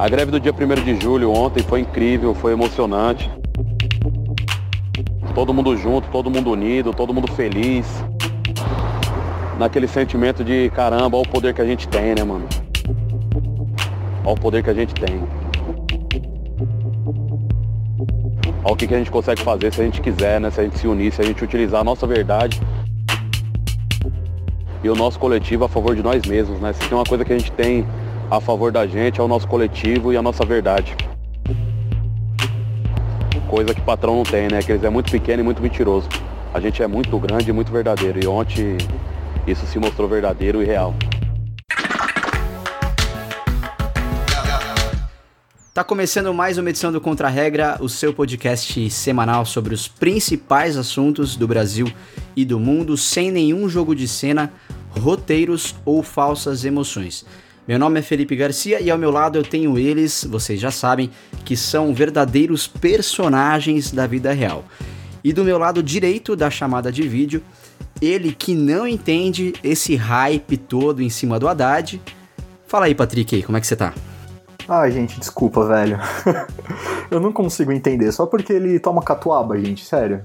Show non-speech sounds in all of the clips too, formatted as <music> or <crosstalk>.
A greve do dia 1 de julho ontem foi incrível, foi emocionante. Todo mundo junto, todo mundo unido, todo mundo feliz. Naquele sentimento de caramba, olha o poder que a gente tem, né, mano? Olha o poder que a gente tem. Olha o que, que a gente consegue fazer se a gente quiser, né? Se a gente se unir, se a gente utilizar a nossa verdade e o nosso coletivo a favor de nós mesmos, né? Se tem uma coisa que a gente tem a favor da gente é o nosso coletivo e a nossa verdade. Coisa que o patrão não tem, né? Que eles é muito pequeno e muito mentiroso. A gente é muito grande e muito verdadeiro. E ontem isso se mostrou verdadeiro e real. Tá começando mais uma edição do Contra Regra, o seu podcast semanal sobre os principais assuntos do Brasil e do mundo, sem nenhum jogo de cena, roteiros ou falsas emoções. Meu nome é Felipe Garcia e ao meu lado eu tenho eles, vocês já sabem, que são verdadeiros personagens da vida real. E do meu lado direito da chamada de vídeo, ele que não entende esse hype todo em cima do Haddad. Fala aí, Patrick, como é que você tá? Ah, gente, desculpa, velho. <laughs> eu não consigo entender, só porque ele toma catuaba, gente, sério.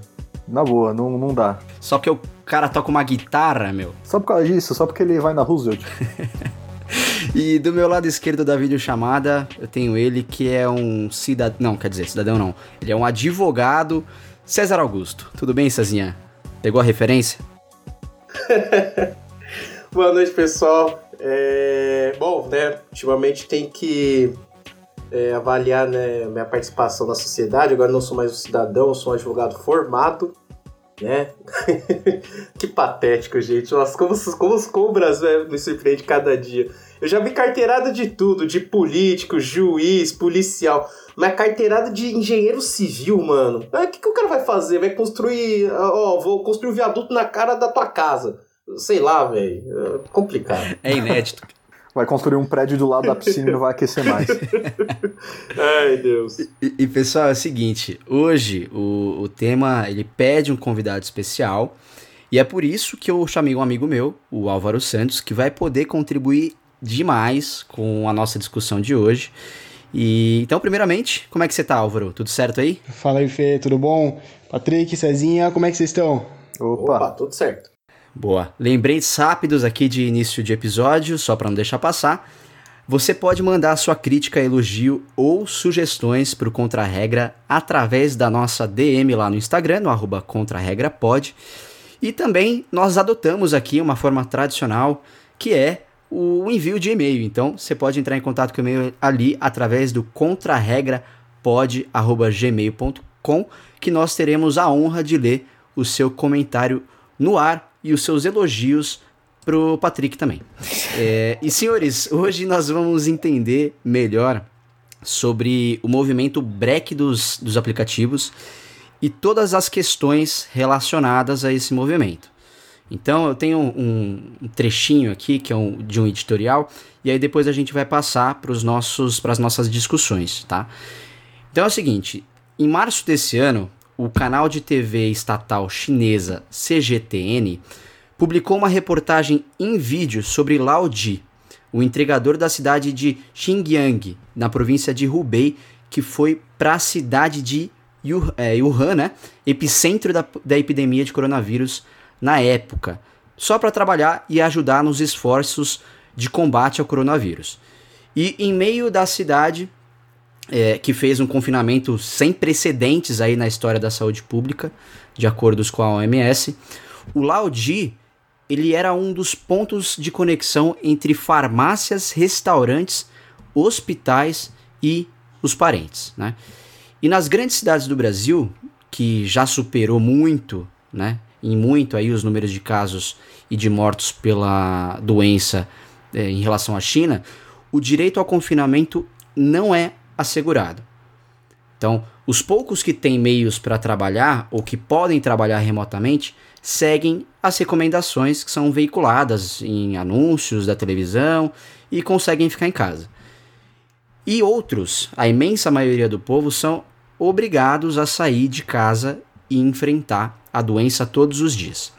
Na boa, não, não dá. Só que o cara toca uma guitarra, meu. Só por causa disso, só porque ele vai na Roosevelt. <laughs> E do meu lado esquerdo da videochamada, eu tenho ele que é um cidadão. Não, quer dizer, cidadão não. Ele é um advogado, César Augusto. Tudo bem, Cezinha? Pegou a referência? <laughs> Boa noite, pessoal. É... Bom, né? Ultimamente tem que é, avaliar né, minha participação na sociedade. Agora não sou mais um cidadão, sou um advogado formado né? <laughs> que patético, gente. Nossa, como, como, como o Brasil é, me surpreende cada dia. Eu já vi carteirada de tudo, de político, juiz, policial. Mas carteirada de engenheiro civil, mano. O que, que o cara vai fazer? Vai construir. Ó, vou construir um viaduto na cara da tua casa. Sei lá, velho. É complicado. É inédito. Vai construir um prédio do lado da piscina e não vai aquecer mais. <laughs> Ai, Deus. E, e, pessoal, é o seguinte: hoje o, o tema ele pede um convidado especial. E é por isso que eu chamei um amigo meu, o Álvaro Santos, que vai poder contribuir demais com a nossa discussão de hoje. E então, primeiramente, como é que você tá, Álvaro? Tudo certo aí? Fala aí, Fê, tudo bom? Patrick, Cezinha, como é que vocês estão? Opa, Opa tudo certo. Boa. Lembretes rápidos aqui de início de episódio, só para não deixar passar. Você pode mandar sua crítica, elogio ou sugestões para o Contra-Regra através da nossa DM lá no Instagram, no arroba ContraRegraPod. E também nós adotamos aqui uma forma tradicional, que é o envio de e-mail. Então, você pode entrar em contato com o e-mail ali através do contraregrapod.gmail.com, que nós teremos a honra de ler o seu comentário no ar e os seus elogios pro Patrick também. <laughs> É, e senhores, hoje nós vamos entender melhor sobre o movimento break dos, dos aplicativos e todas as questões relacionadas a esse movimento. Então eu tenho um, trechinho aqui que é um, de um editorial e aí depois a gente vai passar para os nossos para as nossas discussões, tá? Então é o seguinte, em março desse ano o canal de TV estatal chinesa CGTN publicou uma reportagem em vídeo sobre Lao Ji, o entregador da cidade de Xinjiang, na província de Hubei, que foi para a cidade de é, Wuhan, né, epicentro da, da epidemia de coronavírus na época, só para trabalhar e ajudar nos esforços de combate ao coronavírus. E em meio da cidade é, que fez um confinamento sem precedentes aí na história da saúde pública, de acordo com a OMS. O Laodi ele era um dos pontos de conexão entre farmácias, restaurantes, hospitais e os parentes, né? E nas grandes cidades do Brasil, que já superou muito, né, em muito aí os números de casos e de mortos pela doença é, em relação à China, o direito ao confinamento não é assegurado. Então, os poucos que têm meios para trabalhar ou que podem trabalhar remotamente seguem as recomendações que são veiculadas em anúncios da televisão e conseguem ficar em casa. E outros, a imensa maioria do povo, são obrigados a sair de casa e enfrentar a doença todos os dias.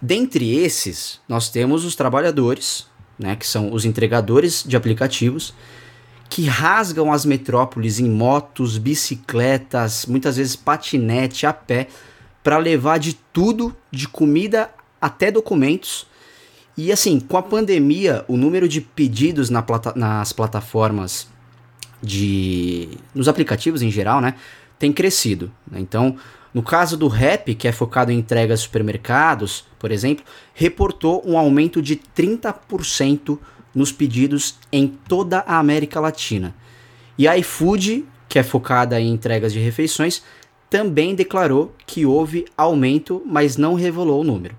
Dentre esses, nós temos os trabalhadores, né, que são os entregadores de aplicativos, que rasgam as metrópoles em motos, bicicletas, muitas vezes patinete, a pé, para levar de tudo, de comida até documentos. E assim, com a pandemia, o número de pedidos na plata nas plataformas de. nos aplicativos em geral, né? Tem crescido. Né? Então, no caso do Rap, que é focado em entregas supermercados, por exemplo, reportou um aumento de 30% nos pedidos em toda a América Latina. E a iFood, que é focada em entregas de refeições, também declarou que houve aumento, mas não revelou o número.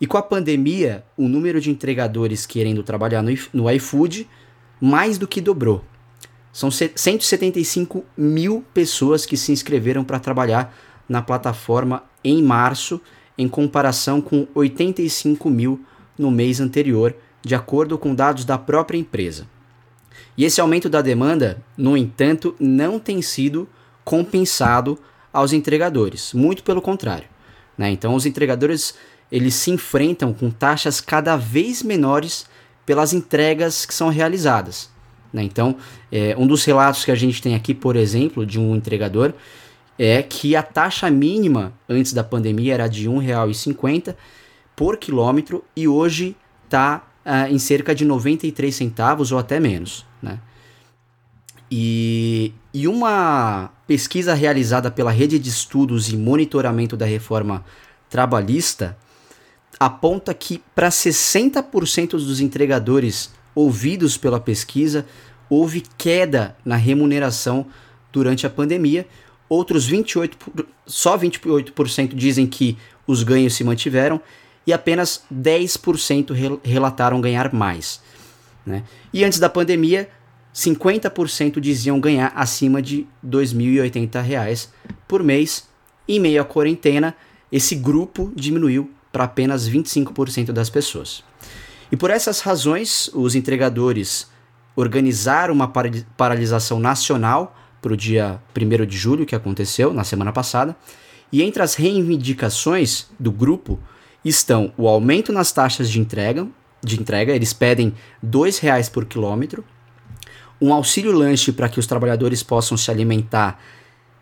E com a pandemia, o número de entregadores querendo trabalhar no iFood mais do que dobrou. São 175 mil pessoas que se inscreveram para trabalhar na plataforma em março, em comparação com 85 mil no mês anterior, de acordo com dados da própria empresa. E esse aumento da demanda, no entanto, não tem sido compensado aos entregadores, muito pelo contrário. Né? Então, os entregadores eles se enfrentam com taxas cada vez menores pelas entregas que são realizadas. Né? Então, é, um dos relatos que a gente tem aqui, por exemplo, de um entregador, é que a taxa mínima antes da pandemia era de R$ 1,50 por quilômetro e hoje está uh, em cerca de 93 centavos ou até menos. Né? E, e uma pesquisa realizada pela Rede de Estudos e Monitoramento da Reforma Trabalhista aponta que para 60% dos entregadores ouvidos pela pesquisa houve queda na remuneração durante a pandemia. Outros 28, só 28% dizem que os ganhos se mantiveram e apenas 10% relataram ganhar mais. Né? E antes da pandemia, 50% diziam ganhar acima de R$ 2.080 por mês. Em meio à quarentena, esse grupo diminuiu para apenas 25% das pessoas. E por essas razões, os entregadores organizaram uma paralisação nacional para o dia 1 de julho, que aconteceu na semana passada. E entre as reivindicações do grupo, estão o aumento nas taxas de entrega, de entrega eles pedem R$ reais por quilômetro, um auxílio lanche para que os trabalhadores possam se alimentar,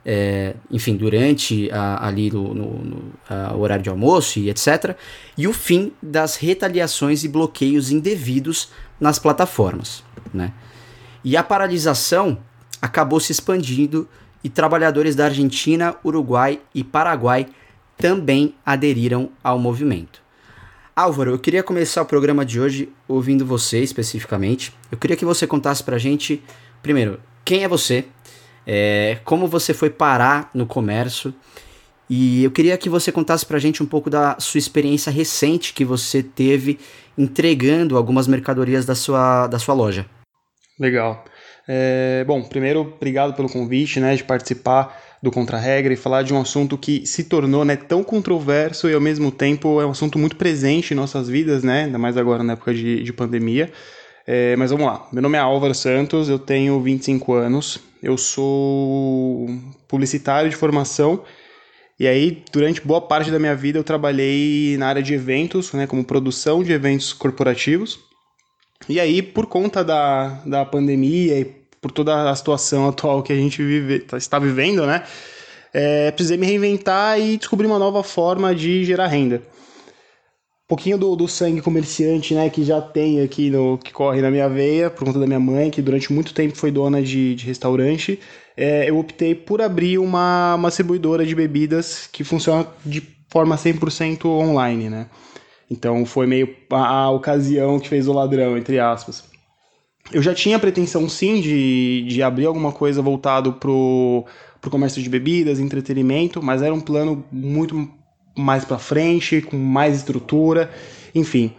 é, enfim, durante a, ali no, no, no a, horário de almoço e etc. E o fim das retaliações e bloqueios indevidos nas plataformas. Né? E a paralisação acabou se expandindo e trabalhadores da Argentina, Uruguai e Paraguai também aderiram ao movimento. Álvaro, eu queria começar o programa de hoje ouvindo você especificamente. Eu queria que você contasse pra gente, primeiro, quem é você, é, como você foi parar no comércio, e eu queria que você contasse pra gente um pouco da sua experiência recente que você teve entregando algumas mercadorias da sua, da sua loja. Legal. É, bom, primeiro, obrigado pelo convite, né, de participar do Contra-Regra e falar de um assunto que se tornou né, tão controverso e ao mesmo tempo é um assunto muito presente em nossas vidas, né, ainda mais agora na época de, de pandemia. É, mas vamos lá, meu nome é Álvaro Santos, eu tenho 25 anos, eu sou publicitário de formação e aí durante boa parte da minha vida eu trabalhei na área de eventos, né, como produção de eventos corporativos. E aí, por conta da, da pandemia e por toda a situação atual que a gente vive, tá, está vivendo, né? É, precisei me reinventar e descobrir uma nova forma de gerar renda. Um pouquinho do, do sangue comerciante, né, que já tem aqui no que corre na minha veia, por conta da minha mãe, que durante muito tempo foi dona de, de restaurante. É, eu optei por abrir uma, uma distribuidora de bebidas que funciona de forma 100% online, né? Então foi meio a, a ocasião que fez o ladrão, entre aspas. Eu já tinha pretensão sim de, de abrir alguma coisa voltado pro, pro comércio de bebidas, entretenimento, mas era um plano muito mais para frente, com mais estrutura, enfim.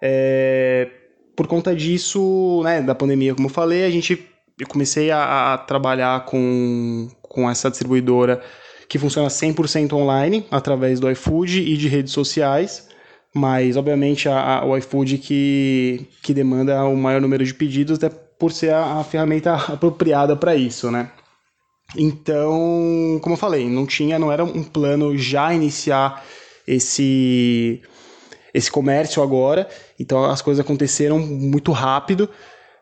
É, por conta disso, né, da pandemia, como eu falei, a gente eu comecei a, a trabalhar com, com essa distribuidora que funciona 100% online, através do iFood e de redes sociais mas obviamente a, a, o iFood que, que demanda o maior número de pedidos até por ser a, a ferramenta <laughs> apropriada para isso, né? Então, como eu falei, não tinha, não era um plano já iniciar esse esse comércio agora, então as coisas aconteceram muito rápido.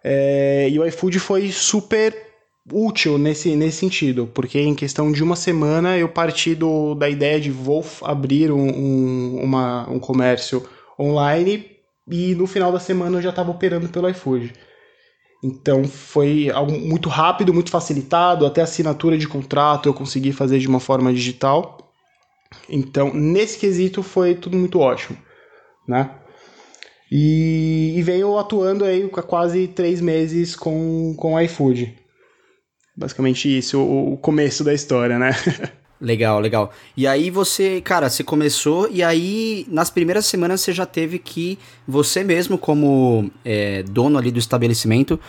É, e o iFood foi super útil nesse, nesse sentido, porque em questão de uma semana eu parti do, da ideia de vou abrir um, um, uma, um comércio online e no final da semana eu já estava operando pelo iFood. Então foi algo muito rápido, muito facilitado, até assinatura de contrato eu consegui fazer de uma forma digital. Então, nesse quesito foi tudo muito ótimo, né? E, e veio atuando aí há quase três meses com, com iFood. Basicamente isso, o, o começo da história, né? <laughs> Legal, legal. E aí você, cara, você começou e aí nas primeiras semanas você já teve que, você mesmo como é, dono ali do estabelecimento,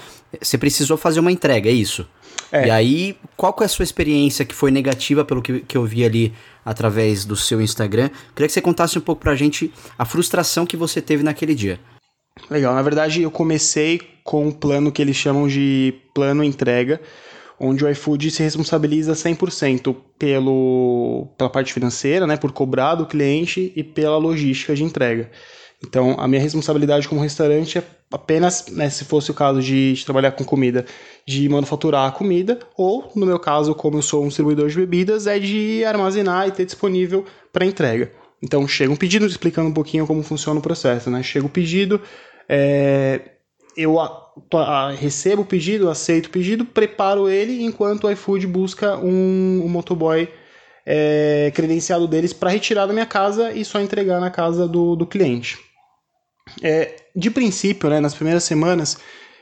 você precisou fazer uma entrega, é isso? É. E aí, qual que é a sua experiência que foi negativa pelo que, que eu vi ali através do seu Instagram? Queria que você contasse um pouco pra gente a frustração que você teve naquele dia. Legal, na verdade eu comecei com um plano que eles chamam de plano entrega, onde o iFood se responsabiliza 100% pelo, pela parte financeira, né, por cobrar do cliente e pela logística de entrega. Então, a minha responsabilidade como restaurante é apenas, né, se fosse o caso de, de, trabalhar com comida, de manufaturar a comida, ou, no meu caso, como eu sou um distribuidor de bebidas, é de armazenar e ter disponível para entrega. Então, chega um pedido, explicando um pouquinho como funciona o processo. Né? Chega o pedido, é, eu recebo o pedido, aceito o pedido, preparo ele enquanto o iFood busca um, um motoboy é, credenciado deles para retirar da minha casa e só entregar na casa do, do cliente. É, de princípio, né, nas primeiras semanas,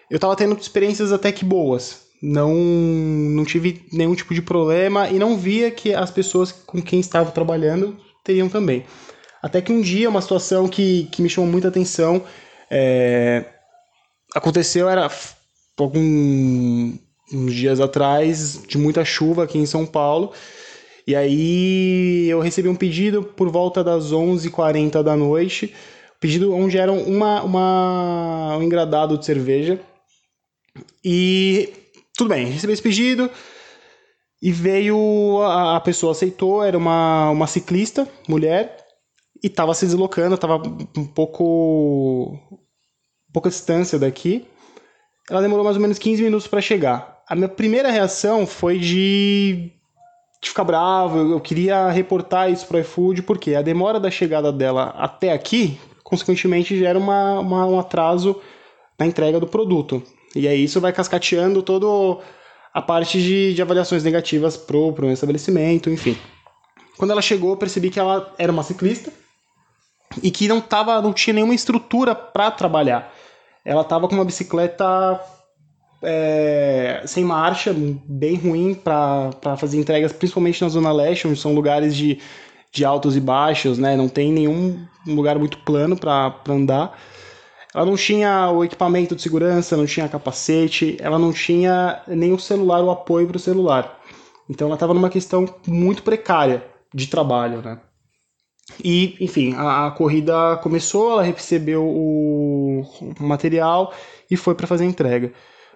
eu estava tendo experiências até que boas. Não, não tive nenhum tipo de problema e não via que as pessoas com quem estava trabalhando teriam também. Até que um dia, uma situação que, que me chamou muita atenção, é, aconteceu era alguns dias atrás de muita chuva aqui em São Paulo. E aí eu recebi um pedido por volta das 11h40 da noite, pedido onde era uma, uma, um engradado de cerveja. E tudo bem, recebi esse pedido e veio, a, a pessoa aceitou, era uma, uma ciclista, mulher, e estava se deslocando, estava um pouco pouca distância daqui. Ela demorou mais ou menos 15 minutos para chegar. A minha primeira reação foi de, de ficar bravo, eu, queria reportar isso para iFood, porque a demora da chegada dela até aqui, consequentemente, gera uma, uma, um atraso na entrega do produto. E aí isso vai cascateando toda a parte de, de avaliações negativas pro, pro estabelecimento, enfim. Quando ela chegou, eu percebi que ela era uma ciclista e que não, tava, não tinha nenhuma estrutura para trabalhar ela tava com uma bicicleta é, sem marcha, bem ruim para fazer entregas, principalmente na Zona Leste, onde são lugares de, de altos e baixos, né? Não tem nenhum lugar muito plano para andar. Ela não tinha o equipamento de segurança, não tinha capacete, ela não tinha nem o celular, o apoio para o celular. Então ela estava numa questão muito precária de trabalho, né? E, enfim, a, a, corrida começou, ela recebeu o, o material e foi para fazer a entrega.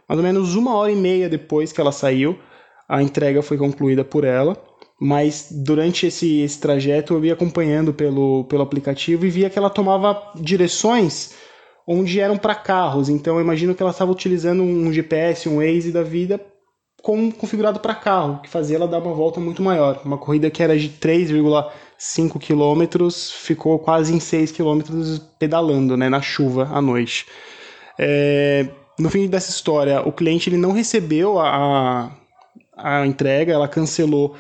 Mais ou menos uma hora e meia depois que ela saiu, a entrega foi concluída por ela. Mas durante esse, esse trajeto eu ia acompanhando pelo, pelo aplicativo e via que ela tomava direções onde eram para carros. Então eu imagino que ela estava utilizando um GPS, um Waze da vida com, configurado para carro, que fazia ela dar uma volta muito maior. Uma corrida que era de 3,5 quilômetros, ficou quase em 6 quilômetros pedalando, né, na chuva à noite. É, no fim dessa história, o cliente ele não recebeu a, a entrega, ela cancelou.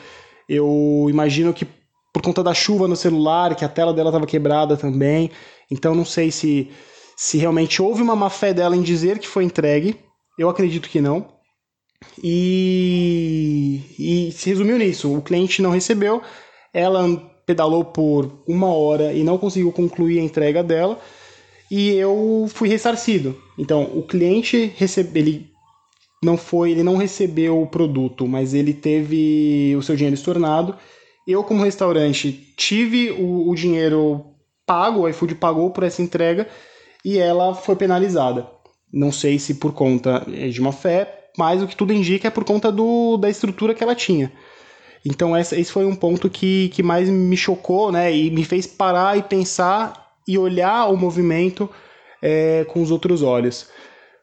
Eu imagino que por conta da chuva no celular, que a tela dela estava quebrada também. Então não sei se, se realmente houve uma má fé dela em dizer que foi entregue. Eu acredito que não. E, e se resumiu nisso: o cliente não recebeu, ela pedalou por uma hora e não conseguiu concluir a entrega dela, e eu fui ressarcido. Então, o cliente recebe, ele não foi, ele não recebeu o produto, mas ele teve o seu dinheiro estornado. Eu, como restaurante, tive o, o dinheiro pago, o iFood pagou por essa entrega e ela foi penalizada. Não sei se por conta de uma fé, mas o que tudo indica é por conta do, da estrutura que ela tinha. Então essa, esse foi um ponto que, que mais me chocou, né? E me fez parar e pensar e olhar o movimento é, com os outros olhos.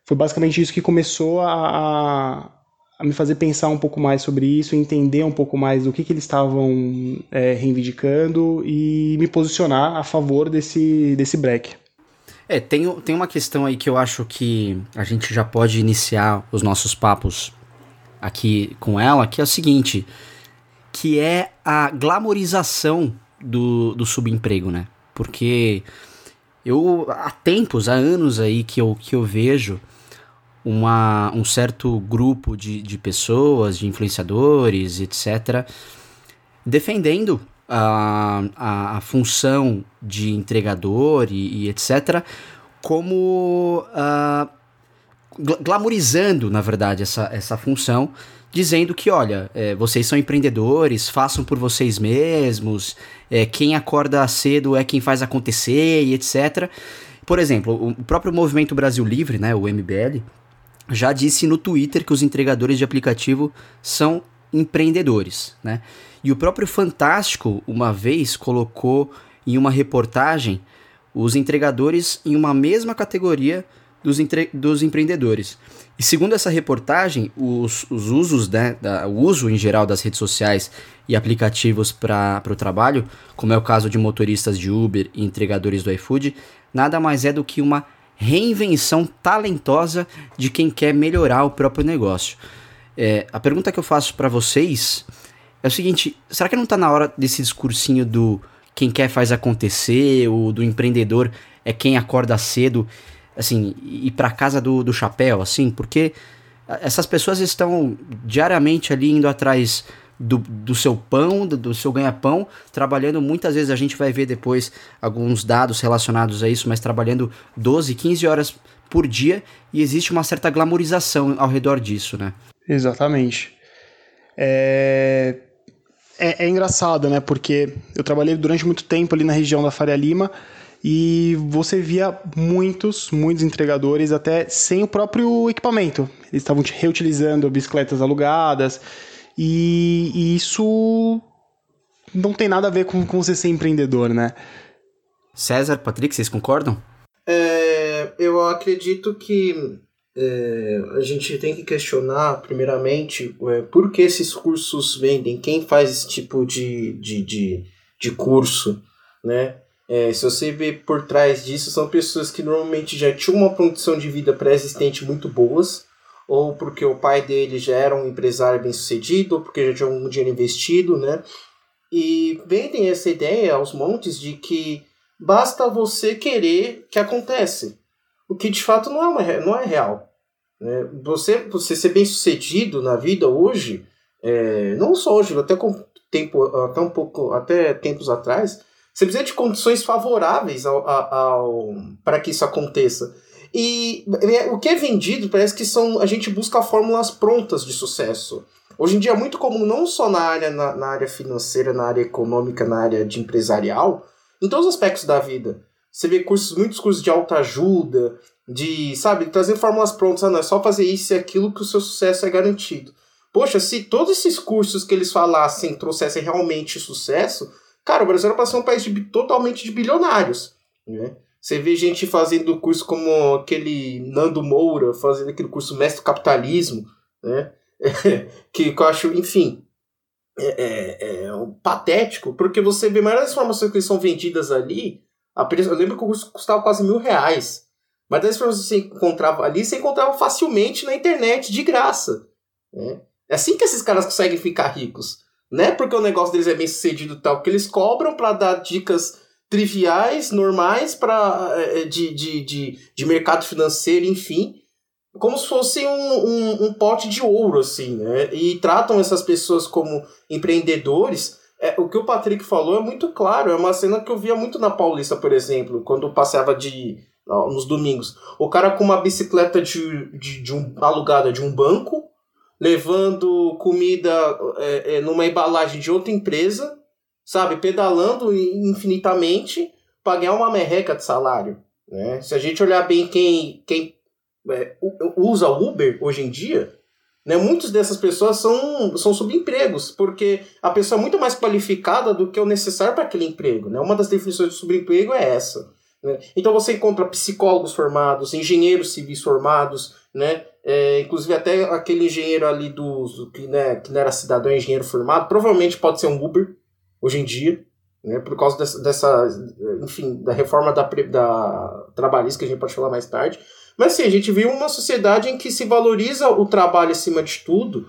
foi basicamente isso que começou a, a me fazer pensar um pouco mais sobre isso, entender um pouco mais do que, que eles estavam é, reivindicando e me posicionar a favor desse, desse break. É, tem, tem uma questão aí que eu acho que a gente já pode iniciar os nossos papos aqui com ela, que é o seguinte, que é a glamorização do, do subemprego, né? Porque eu há tempos, há anos aí que eu, que eu vejo uma, um certo grupo de, de pessoas, de influenciadores, etc., defendendo a, a, a função de entregador e, e etc., como uh, glamorizando, na verdade, essa, essa função, dizendo que, olha, é, vocês são empreendedores, façam por vocês mesmos, é, quem acorda cedo é quem faz acontecer e etc. Por exemplo, o próprio Movimento Brasil Livre, né, o MBL, já disse no Twitter que os entregadores de aplicativo são empreendedores, né? E o próprio Fantástico, uma vez, colocou em uma reportagem os entregadores em uma mesma categoria dos, entre... dos empreendedores. E segundo essa reportagem, os, os usos, né, da, o uso em geral das redes sociais e aplicativos para o trabalho, como é o caso de motoristas de Uber e entregadores do iFood, nada mais é do que uma reinvenção talentosa de quem quer melhorar o próprio negócio. É, a pergunta que eu faço para vocês é o seguinte: será que não está na hora desse discursinho do quem quer faz acontecer, ou do empreendedor é quem acorda cedo, assim, ir para casa do, do chapéu, assim? Porque essas pessoas estão diariamente ali indo atrás do, do seu pão, do, do seu ganha-pão, trabalhando muitas vezes, a gente vai ver depois alguns dados relacionados a isso, mas trabalhando 12, 15 horas por dia e existe uma certa glamorização ao redor disso, né? Exatamente. É... É, é engraçado, né? Porque eu trabalhei durante muito tempo ali na região da Faria Lima e você via muitos, muitos entregadores até sem o próprio equipamento. Eles estavam reutilizando bicicletas alugadas, e, e isso não tem nada a ver com, com você ser empreendedor, né? César, Patrick, vocês concordam? É, eu acredito que é, a gente tem que questionar, primeiramente, é, por que esses cursos vendem, quem faz esse tipo de, de, de, de curso, né? É, se você vê por trás disso, são pessoas que normalmente já tinham uma condição de vida pré-existente muito boas, ou porque o pai dele já era um empresário bem sucedido, ou porque já tinha um dinheiro investido, né? E vendem essa ideia aos montes de que basta você querer que acontece. O que de fato não é, uma, não é real. Né? Você, você ser bem sucedido na vida hoje, é, não só hoje, até com tempo, até um pouco, até tempos atrás, você precisa de condições favoráveis ao, ao, para que isso aconteça. E é, o que é vendido parece que são a gente busca fórmulas prontas de sucesso. Hoje em dia é muito comum, não só na área, na, na área financeira, na área econômica, na área de empresarial, em todos os aspectos da vida. Você vê cursos, muitos cursos de autoajuda, de, sabe, trazer fórmulas prontas, ah, não é só fazer isso e aquilo que o seu sucesso é garantido. Poxa, se todos esses cursos que eles falassem trouxessem realmente sucesso, cara, o Brasil era para ser um país de, totalmente de bilionários, né? Você vê gente fazendo curso como aquele Nando Moura, fazendo aquele curso Mestre Capitalismo, né? <laughs> que, eu acho, enfim, é, é, é um patético, porque você vê das informações que são vendidas ali, a eu lembro que o curso custava quase mil reais. Mas das informações que você encontrava ali, você encontrava facilmente na internet, de graça. Né? É assim que esses caras conseguem ficar ricos. Não é porque o negócio deles é bem sucedido e tal, que eles cobram para dar dicas triviais, normais para é, é, de, de, de, de mercado financeiro, enfim, como se fosse um, um, um, pote de ouro, assim, né? E tratam essas pessoas como empreendedores. É, o que o Patrick falou é muito claro, é uma cena que eu via muito na Paulista, por exemplo, quando passeava de nos domingos. O cara com uma bicicleta de, de, de um, alugada de um banco, levando comida é, é, numa embalagem de outra empresa, sabe, pedalando infinitamente para ganhar uma merreca de salário. Né? Se a gente olhar bem quem, quem é, usa Uber hoje em dia, né, muitas dessas pessoas são, são subempregos, porque a pessoa é muito mais qualificada do que o necessário para aquele emprego. Né? Uma das definições de subemprego é essa. Né? Então você encontra psicólogos formados, engenheiros civis formados, né? É, inclusive até aquele engenheiro ali do, que, né, que não era cidadão, é engenheiro formado, provavelmente pode ser um Uber hoje em dia, né? Por causa dessa, dessa enfim, da reforma da, da trabalhista que a gente pode falar mais tarde. Mas sim, a gente viu uma sociedade em que se valoriza o trabalho acima de tudo,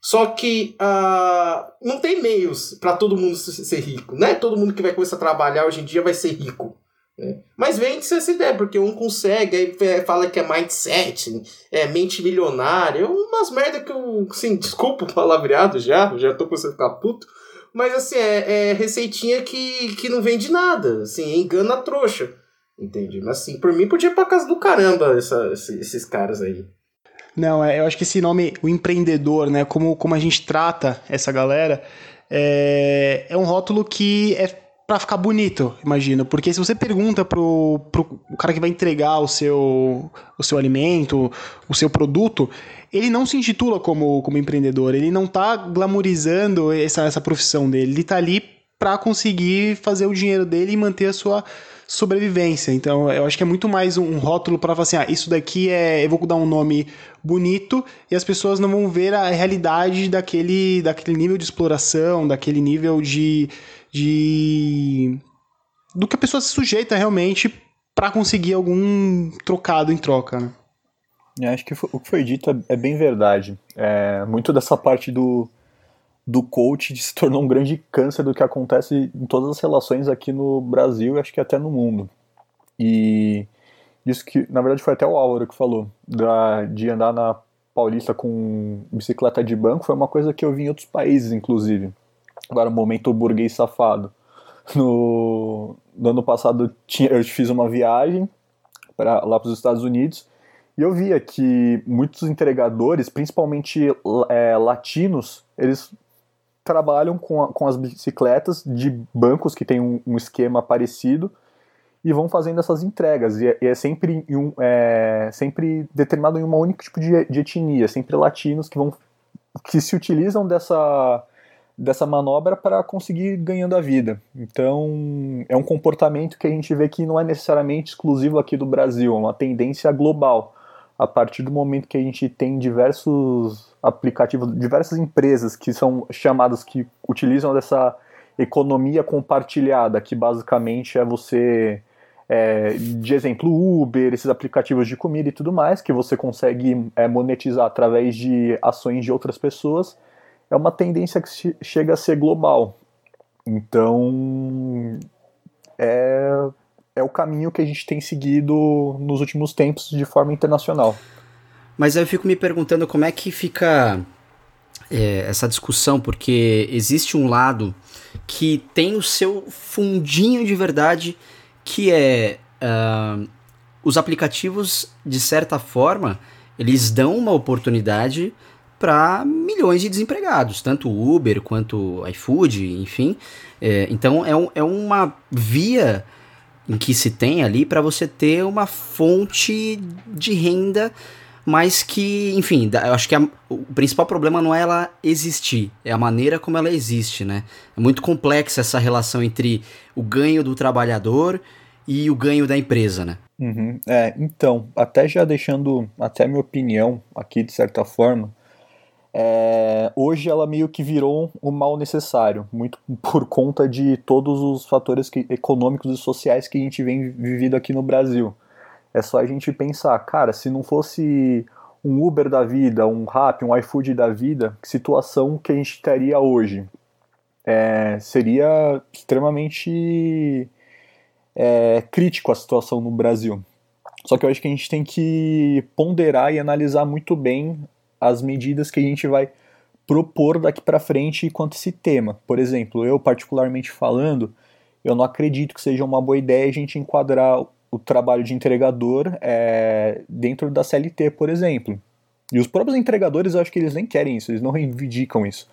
só que uh, não tem meios para todo mundo ser rico. Não é todo mundo que vai começar a trabalhar hoje em dia vai ser rico. Né? Mas vende-se essa ideia, porque um consegue, aí fala que é mindset, é mente milionária, umas merda que eu, assim, <laughs> desculpa o palavreado já, já tô começando a ficar puto, mas assim, é, é receitinha que, que não vende nada, assim, engana a trouxa, entende? Mas assim, por mim podia ir pra casa do caramba essa, esses caras aí. Não, é, eu acho que esse nome, o empreendedor, né, como, como a gente trata essa galera, é, é um rótulo que é para ficar bonito, imagina. Porque se você pergunta pro, pro cara que vai entregar o seu, o seu alimento, o seu produto, ele não se intitula como, como empreendedor, ele não tá glamorizando essa, essa profissão dele, ele tá ali para conseguir fazer o dinheiro dele e manter a sua sobrevivência. Então, eu acho que é muito mais um rótulo para falar assim, ah, isso daqui é, eu vou dar um nome bonito e as pessoas não vão ver a realidade daquele, daquele nível de exploração, daquele nível de, de do que a pessoa se sujeita realmente para conseguir algum trocado em troca. Né? Eu acho que o que foi dito é, é bem verdade. É, muito dessa parte do do coach se tornou um grande câncer do que acontece em todas as relações aqui no Brasil e acho que até no mundo. E isso que, na verdade, foi até o Álvaro que falou, da, de andar na Paulista com bicicleta de banco, foi uma coisa que eu vi em outros países, inclusive. Agora, momento burguês safado. No, no ano passado, tinha, eu fiz uma viagem para lá para os Estados Unidos e eu via que muitos entregadores, principalmente é, latinos, eles trabalham com, a, com as bicicletas de bancos que tem um, um, esquema parecido e vão fazendo essas entregas. E é, e é sempre, um, é, sempre determinado em um único tipo de, de etnia, sempre latinos que vão que se utilizam dessa, dessa manobra para conseguir ganhando a vida. Então, é um comportamento que a gente vê que não é necessariamente exclusivo aqui do Brasil, é uma tendência global. A partir do momento que a gente tem diversos aplicativos, diversas empresas que são chamadas que utilizam dessa economia compartilhada, que basicamente é você, é, de exemplo, Uber, esses aplicativos de comida e tudo mais, que você consegue é, monetizar através de ações de outras pessoas, é uma tendência que chega a ser global. Então, é, é o caminho que a gente tem seguido nos últimos tempos de forma internacional. Mas eu fico me perguntando como é que fica é, essa discussão, porque existe um lado que tem o seu fundinho de verdade, que é uh, os aplicativos, de certa forma, eles dão uma oportunidade para milhões de desempregados, tanto Uber quanto iFood, enfim. É, então é, um, é uma via em que se tem ali para você ter uma fonte de renda mas que, enfim, eu acho que a, o principal problema não é ela existir, é a maneira como ela existe, né? É muito complexa essa relação entre o ganho do trabalhador e o ganho da empresa, né? Uhum. É, então, até já deixando até minha opinião aqui de certa forma, é, hoje ela meio que virou um mal necessário, muito <laughs> por conta de todos os fatores que, econômicos e sociais que a gente vem vivido aqui no Brasil. É só a gente pensar, cara, se não fosse um Uber da vida, um Rap, um iFood da vida, que situação que a gente teria hoje? É, seria extremamente é, crítico a situação no Brasil. Só que eu acho que a gente tem que ponderar e analisar muito bem as medidas que a gente vai propor daqui para frente quanto a esse tema. Por exemplo, eu particularmente falando, eu não acredito que seja uma boa ideia a gente enquadrar o trabalho de entregador é, dentro da CLT, por exemplo. E os próprios entregadores, eu acho que eles nem querem isso, eles não reivindicam isso.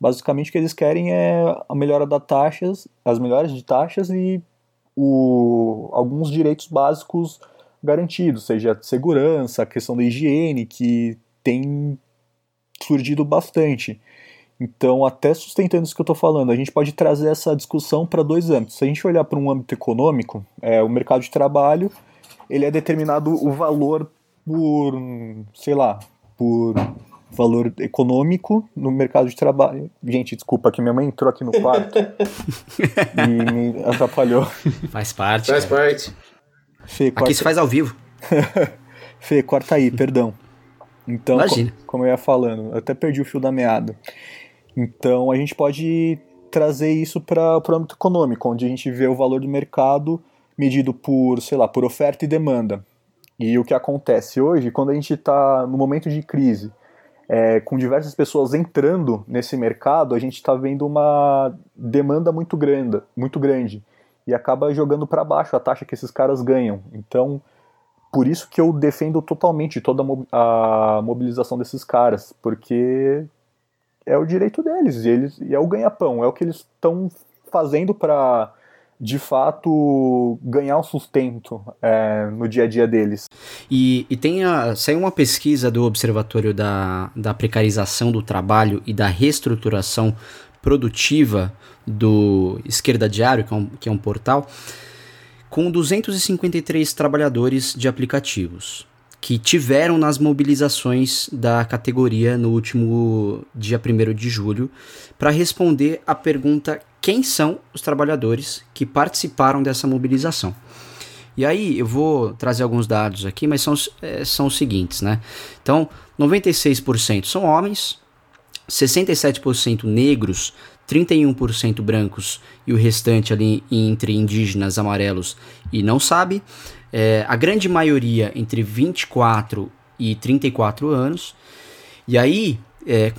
Basicamente, o que eles querem é a melhora das taxas, as melhores de taxas e o, alguns direitos básicos garantidos, seja segurança, a questão da higiene, que tem surgido bastante. Então, até sustentando isso que eu estou falando, a gente pode trazer essa discussão para dois âmbitos. Se a gente olhar para um âmbito econômico, é, o mercado de trabalho ele é determinado o valor por, sei lá, por valor econômico no mercado de trabalho. Gente, desculpa que minha mãe entrou aqui no quarto <laughs> e me atrapalhou. Faz parte. Faz cara. parte. Fê, Aqui se faz ao vivo. <laughs> Fê, corta aí, perdão. Então, Imagina. co- como eu ia falando, eu até perdi o fio da meada. Então, a gente pode trazer isso para o âmbito econômico, onde a gente vê o valor do mercado medido por, sei lá, por oferta e demanda. E o que acontece hoje, quando a gente está no momento de crise, é, com diversas pessoas entrando nesse mercado, a gente está vendo uma demanda muito grande, muito grande e acaba jogando para baixo a taxa que esses caras ganham. Então, por isso que eu defendo totalmente toda a mo- a mobilização desses caras, porque é o direito deles, e, eles, e é o ganha-pão, é o que eles estão fazendo para, de fato, ganhar um sustento é, no dia a dia deles. E, e tem a, saiu uma pesquisa do Observatório da, da Precarização do Trabalho e da Reestruturação Produtiva do Esquerda Diário, que é um, que é um portal, com 253 trabalhadores de aplicativos que tiveram nas mobilizações da categoria no último dia 1 de julho para responder a pergunta quem são os trabalhadores que participaram dessa mobilização. E aí eu vou trazer alguns dados aqui, mas são, eh, são os seguintes, né? Então, 96% são homens, 67% negros, 31% brancos e o restante ali entre indígenas, amarelos e não sabe. É, a grande maioria entre 24 e 34 anos. E aí, é,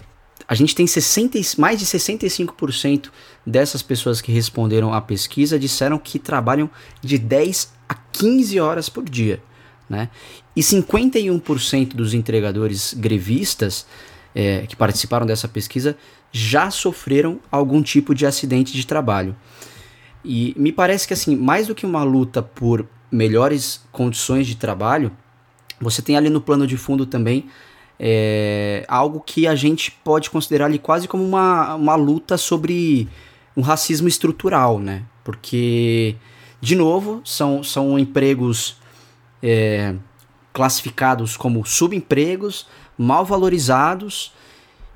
a gente tem 60, e- mais de 65% dessas pessoas que responderam à pesquisa disseram que trabalham de 10 a 15 horas por dia. Né? E 51% dos entregadores grevistas é, que participaram dessa pesquisa já sofreram algum tipo de acidente de trabalho. E me parece que assim, mais do que uma luta por melhores condições de trabalho, você tem ali no plano de fundo também é, algo que a gente pode considerar ali quase como uma, uma luta sobre um racismo estrutural, né? Porque, de novo, são, são empregos é, classificados como subempregos, mal valorizados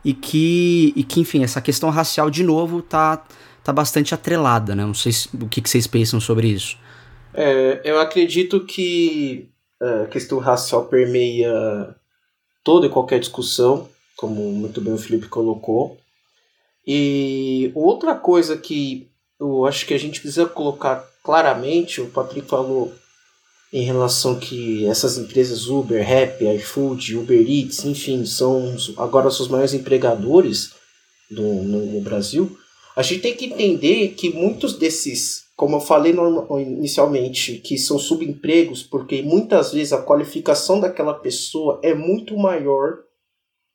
e que, e que, enfim, essa questão racial, de novo, tá, tá bastante atrelada, né? Não sei se- o que, que vocês pensam sobre isso. É, eu acredito que é, a questão racial permeia toda e qualquer discussão, como muito bem o Felipe colocou. E outra coisa que eu acho que a gente precisa colocar claramente, o Patrick falou em relação que essas empresas Uber, Rap, iFood, Uber Eats, enfim, são agora os maiores empregadores do, no, no Brasil. A gente tem que entender que muitos desses, como eu falei inicialmente, que são subempregos, porque muitas vezes a qualificação daquela pessoa é muito maior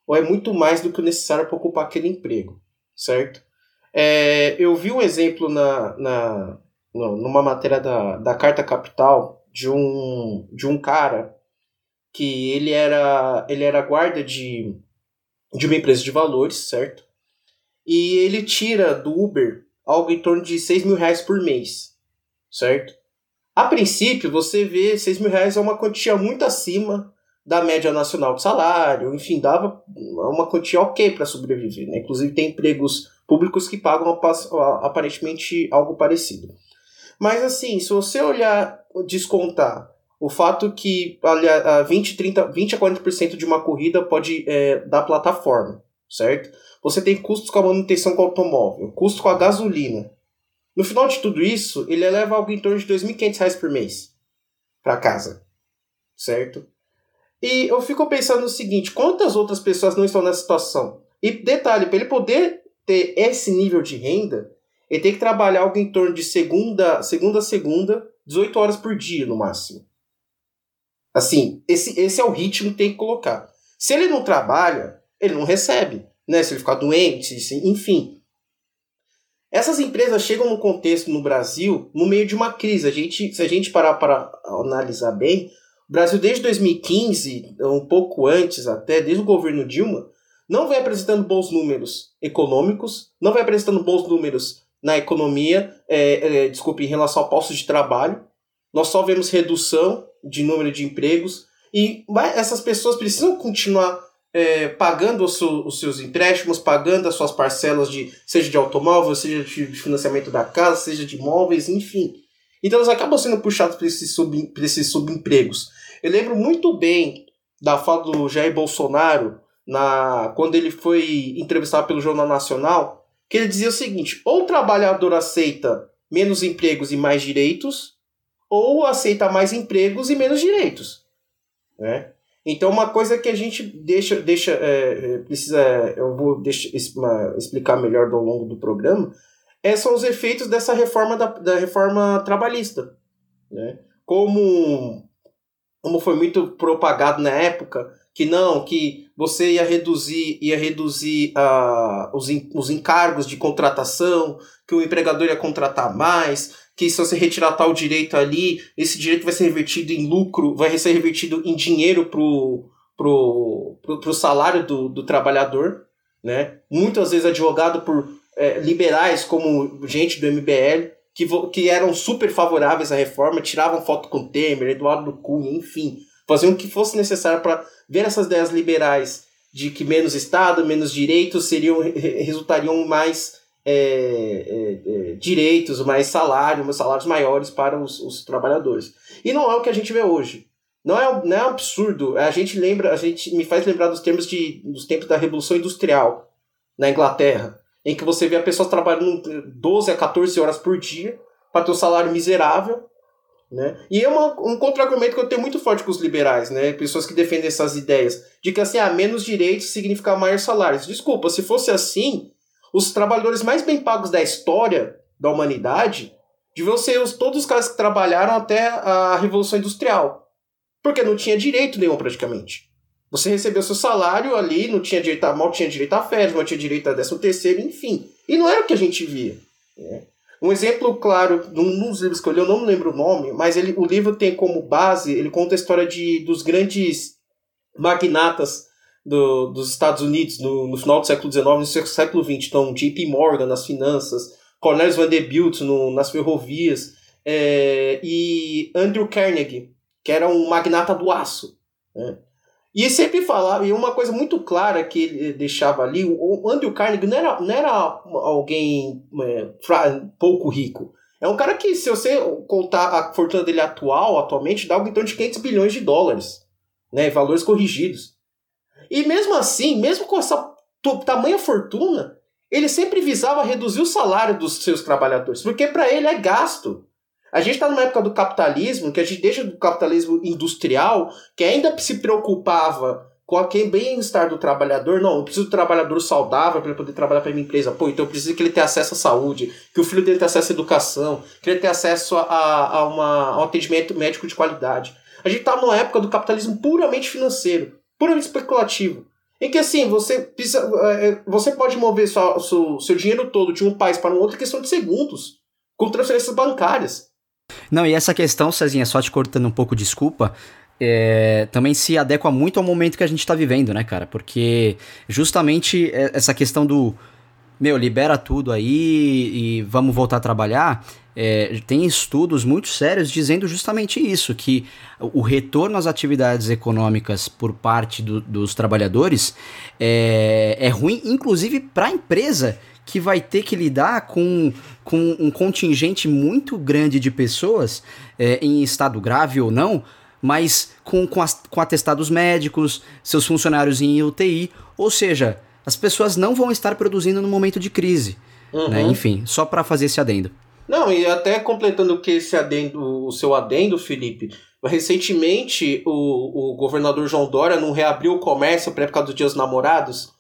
ou é muito mais do que o necessário para ocupar aquele emprego, certo? É, eu vi um exemplo na, na, numa matéria da, da Carta Capital de um, de um cara que ele era, ele era guarda de, de uma empresa de valores, certo? E ele tira do Uber algo em torno de 6 mil reais por mês, certo? A princípio, você vê 6 mil reais é uma quantia muito acima da média nacional de salário, enfim, dava uma quantia ok para sobreviver. Né? Inclusive, tem empregos públicos que pagam apa- aparentemente algo parecido. Mas, assim, se você olhar, descontar o fato que olha, a 20, 30, 20 a 40% de uma corrida pode é, dar plataforma, certo? Você tem custos com a manutenção com o automóvel, custo com a gasolina. No final de tudo isso, ele eleva algo em torno de R$ 2.500 por mês para casa, certo? E eu fico pensando no seguinte: quantas outras pessoas não estão nessa situação? E detalhe, para ele poder ter esse nível de renda, ele tem que trabalhar algo em torno de segunda, segunda a segunda, 18 horas por dia no máximo. Assim, esse, esse é o ritmo que tem que colocar. Se ele não trabalha, ele não recebe. Né? Se ele ficar doente, enfim. Essas empresas chegam no contexto no Brasil no meio de uma crise. A gente, se a gente parar para analisar bem, o Brasil desde 2015, um pouco antes até, desde o governo Dilma, não vem apresentando bons números econômicos, não vem apresentando bons números na economia, é, é, desculpe, em relação ao posto de trabalho. Nós só vemos redução de número de empregos e essas pessoas precisam continuar é, pagando os, os, seus empréstimos, pagando as suas parcelas de seja de automóvel, seja de financiamento da casa, seja de imóveis, enfim. Então elas acabam sendo puxadas para esses, sub, esses subempregos. Eu lembro muito bem da fala do Jair Bolsonaro na quando ele foi entrevistado pelo Jornal Nacional, que ele dizia o seguinte: ou o trabalhador aceita menos empregos e mais direitos, ou aceita mais empregos e menos direitos. Né? Então, uma coisa que a gente deixa, deixa é, é precisa, eu vou deixa, explicar melhor ao longo do programa, é, são os efeitos dessa reforma da, da reforma trabalhista. Né? Como, como foi muito propagado na época, que não, que você ia reduzir, ia reduzir uh, os, os encargos de contratação, que o empregador ia contratar mais, que se você retirar tal direito ali, esse direito vai ser revertido em lucro, vai ser revertido em dinheiro pro, pro, pro, pro salário do, do trabalhador, né? Muitas vezes advogado por é, liberais como gente do MBL, que, que eram super favoráveis à reforma, tiravam foto com Temer, Eduardo Cunha, enfim, faziam o que fosse necessário para ver essas ideias liberais de que menos Estado, menos direitos seriam resultariam mais é, é, é, direitos, mais salário, salários maiores para os, os, trabalhadores. E não é o que a gente vê hoje. Não é, não é um absurdo. A gente lembra, a gente me faz lembrar dos termos de, dos tempos da Revolução Industrial na Inglaterra, em que você vê a pessoa trabalhando 12 a 14 horas por dia para ter um salário miserável né? E é uma, um contra-argumento que eu tenho muito forte com os liberais, né? pessoas que defendem essas ideias, de que assim, ah, menos direitos significa maiores salários. Desculpa, se fosse assim, os trabalhadores mais bem pagos da história da humanidade deviam ser os, todos os caras que trabalharam até a Revolução Industrial. Porque não tinha direito nenhum praticamente. Você recebeu seu salário ali, não tinha direito a, mal tinha direito a férias, não tinha direito a décimo terceiro, enfim. E não era o que a gente via. Né? Um exemplo claro, num dos livros que eu li, eu não me lembro o nome, mas ele, o livro tem como base, ele conta a história de, dos grandes magnatas do, dos Estados Unidos no, no, final do século XIX no século XX. Então, JP Morgan nas finanças, Cornelius Vanderbilt no, nas ferrovias, é, e Andrew Carnegie, que era um magnata do aço. Né? E sempre falava, e uma coisa muito clara que ele deixava ali, o Andrew Carnegie não era, não era alguém é, pouco rico. É um cara que, se você contar a fortuna dele atual, atualmente, dá algo em torno de 500 bilhões de dólares. Né, valores corrigidos. E mesmo assim, mesmo com essa tamanha fortuna, ele sempre visava reduzir o salário dos seus trabalhadores, porque para ele é gasto. A gente está numa época do capitalismo, que a gente deixa do capitalismo industrial, que ainda se preocupava com aquele bem-estar do trabalhador. Não, eu preciso do trabalhador saudável para ele poder trabalhar para minha empresa. Pô, então eu preciso que ele tenha acesso à saúde, que o filho dele tenha acesso à educação, que ele tenha acesso a, a, uma, a um atendimento médico de qualidade. A gente está numa época do capitalismo puramente financeiro, puramente especulativo. Em que assim, você precisa, é, é, você pode mover sua, seu, seu dinheiro todo de um país para um outro em questão de segundos, com transferências bancárias. Não, e essa questão, Cezinha, só te cortando um pouco, desculpa, é, também se adequa muito ao momento que a gente está vivendo, né, cara? Porque justamente é, essa questão do meu, libera tudo aí e vamos voltar a trabalhar. É, tem estudos muito sérios dizendo justamente isso: que o retorno às atividades econômicas por parte do, dos trabalhadores é, é ruim, inclusive para a empresa que vai ter que lidar com, com um contingente muito grande de pessoas, é, em estado grave ou não, mas com, com, as, com atestados médicos, seus funcionários em UTI, ou seja, as pessoas não vão estar produzindo no momento de crise. Né? Uhum. Né? Enfim, só para fazer esse adendo. Não, e até completando o que esse adendo, o seu adendo, Felipe, recentemente o, o governador João Dória não reabriu o comércio para época dos dias namorados.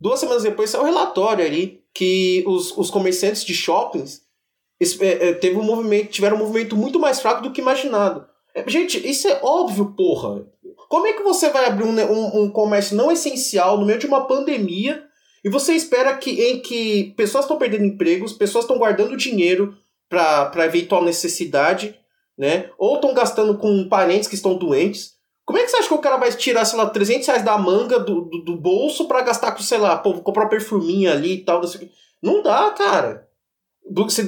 Duas semanas depois saiu um relatório ali que os, os comerciantes de shoppings é, é, teve um movimento, tiveram um movimento muito mais fraco do que imaginado. É, gente, isso é óbvio, porra. Como é que você vai abrir um, um, um comércio não essencial no meio de uma pandemia e você espera que em que pessoas estão perdendo empregos, pessoas estão guardando dinheiro para eventual necessidade, né? Ou estão gastando com parentes que estão doentes. Como é que você acha que o cara vai tirar, sei lá, 300 reais da manga do, do, do bolso para gastar com, sei lá, pô, comprar um perfuminho ali e tal, não sei o. Não dá, cara.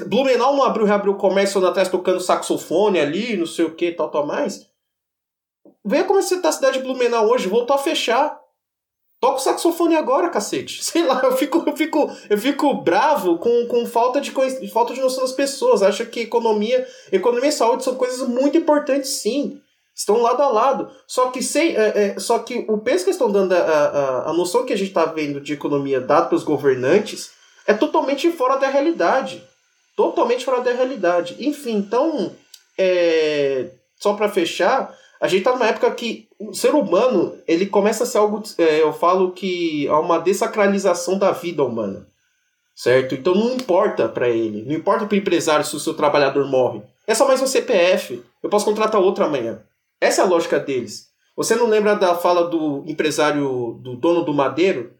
Blumenau não abriu, reabriu o comércio lá atrás tocando saxofone ali, não sei o que, tal, tal mais. Veja como é que tá a cidade de Blumenau hoje, voltou a fechar. Toca o saxofone agora, cacete. <laughs> Sei lá, eu fico, eu fico, eu fico bravo com, com falta, de, falta de noção das pessoas. Acho que economia, economia e saúde são coisas muito importantes, sim. Estão lado a lado. Só que, sem, é, é, só que o peso que estão dando, a, a, a noção que a gente está vendo de economia dada pelos governantes é totalmente fora da realidade. Totalmente fora da realidade. Enfim, então, é, só para fechar, a gente tá numa época que o ser humano, ele começa a ser algo, é, eu falo que há uma desacralização da vida humana. Certo? Então não importa para ele, não importa para o empresário se o seu trabalhador morre. É só mais um CPF. Eu posso contratar outro amanhã. Essa é a lógica deles. Você não lembra da fala do empresário, do dono do madeiro?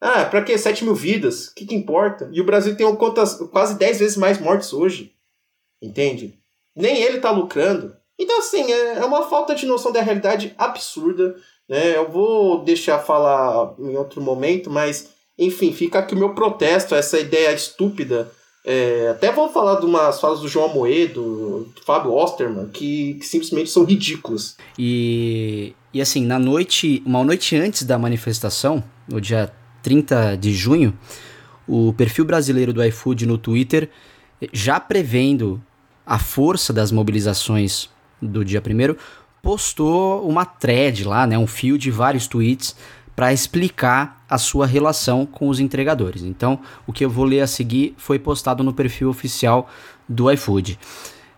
Ah, pra que 7 mil vidas? O que, que importa? E o Brasil tem quantas, quase 10 vezes mais mortes hoje. Entende? Nem ele tá lucrando. Então, assim, é, é uma falta de noção da realidade absurda. Né? Eu vou deixar falar em outro momento, mas, enfim, fica aqui o meu protesto essa ideia estúpida. É, até vou falar de umas falas do João Moedo, do Fábio Osterman, que, que simplesmente são ridículas. E, e assim, na noite, uma noite antes da manifestação, no dia 30 de junho, o perfil brasileiro do iFood no Twitter, já prevendo a força das mobilizações do dia primeiro, postou uma thread lá, né, um fio de vários tweets para explicar a sua relação com os entregadores. Então, o que eu vou ler a seguir foi postado no perfil oficial do iFood.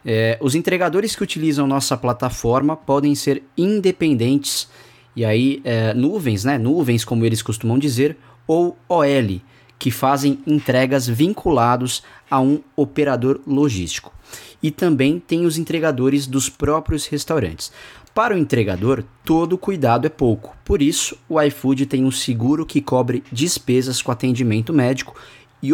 É, os entregadores que utilizam nossa plataforma podem ser independentes, e aí é, nuvens, né? Nuvens, como eles costumam dizer, ou OL, que fazem entregas vinculados a um operador logístico e também tem os entregadores dos próprios restaurantes. Para o entregador, todo cuidado é pouco, por isso o iFood tem um seguro que cobre despesas com atendimento médico e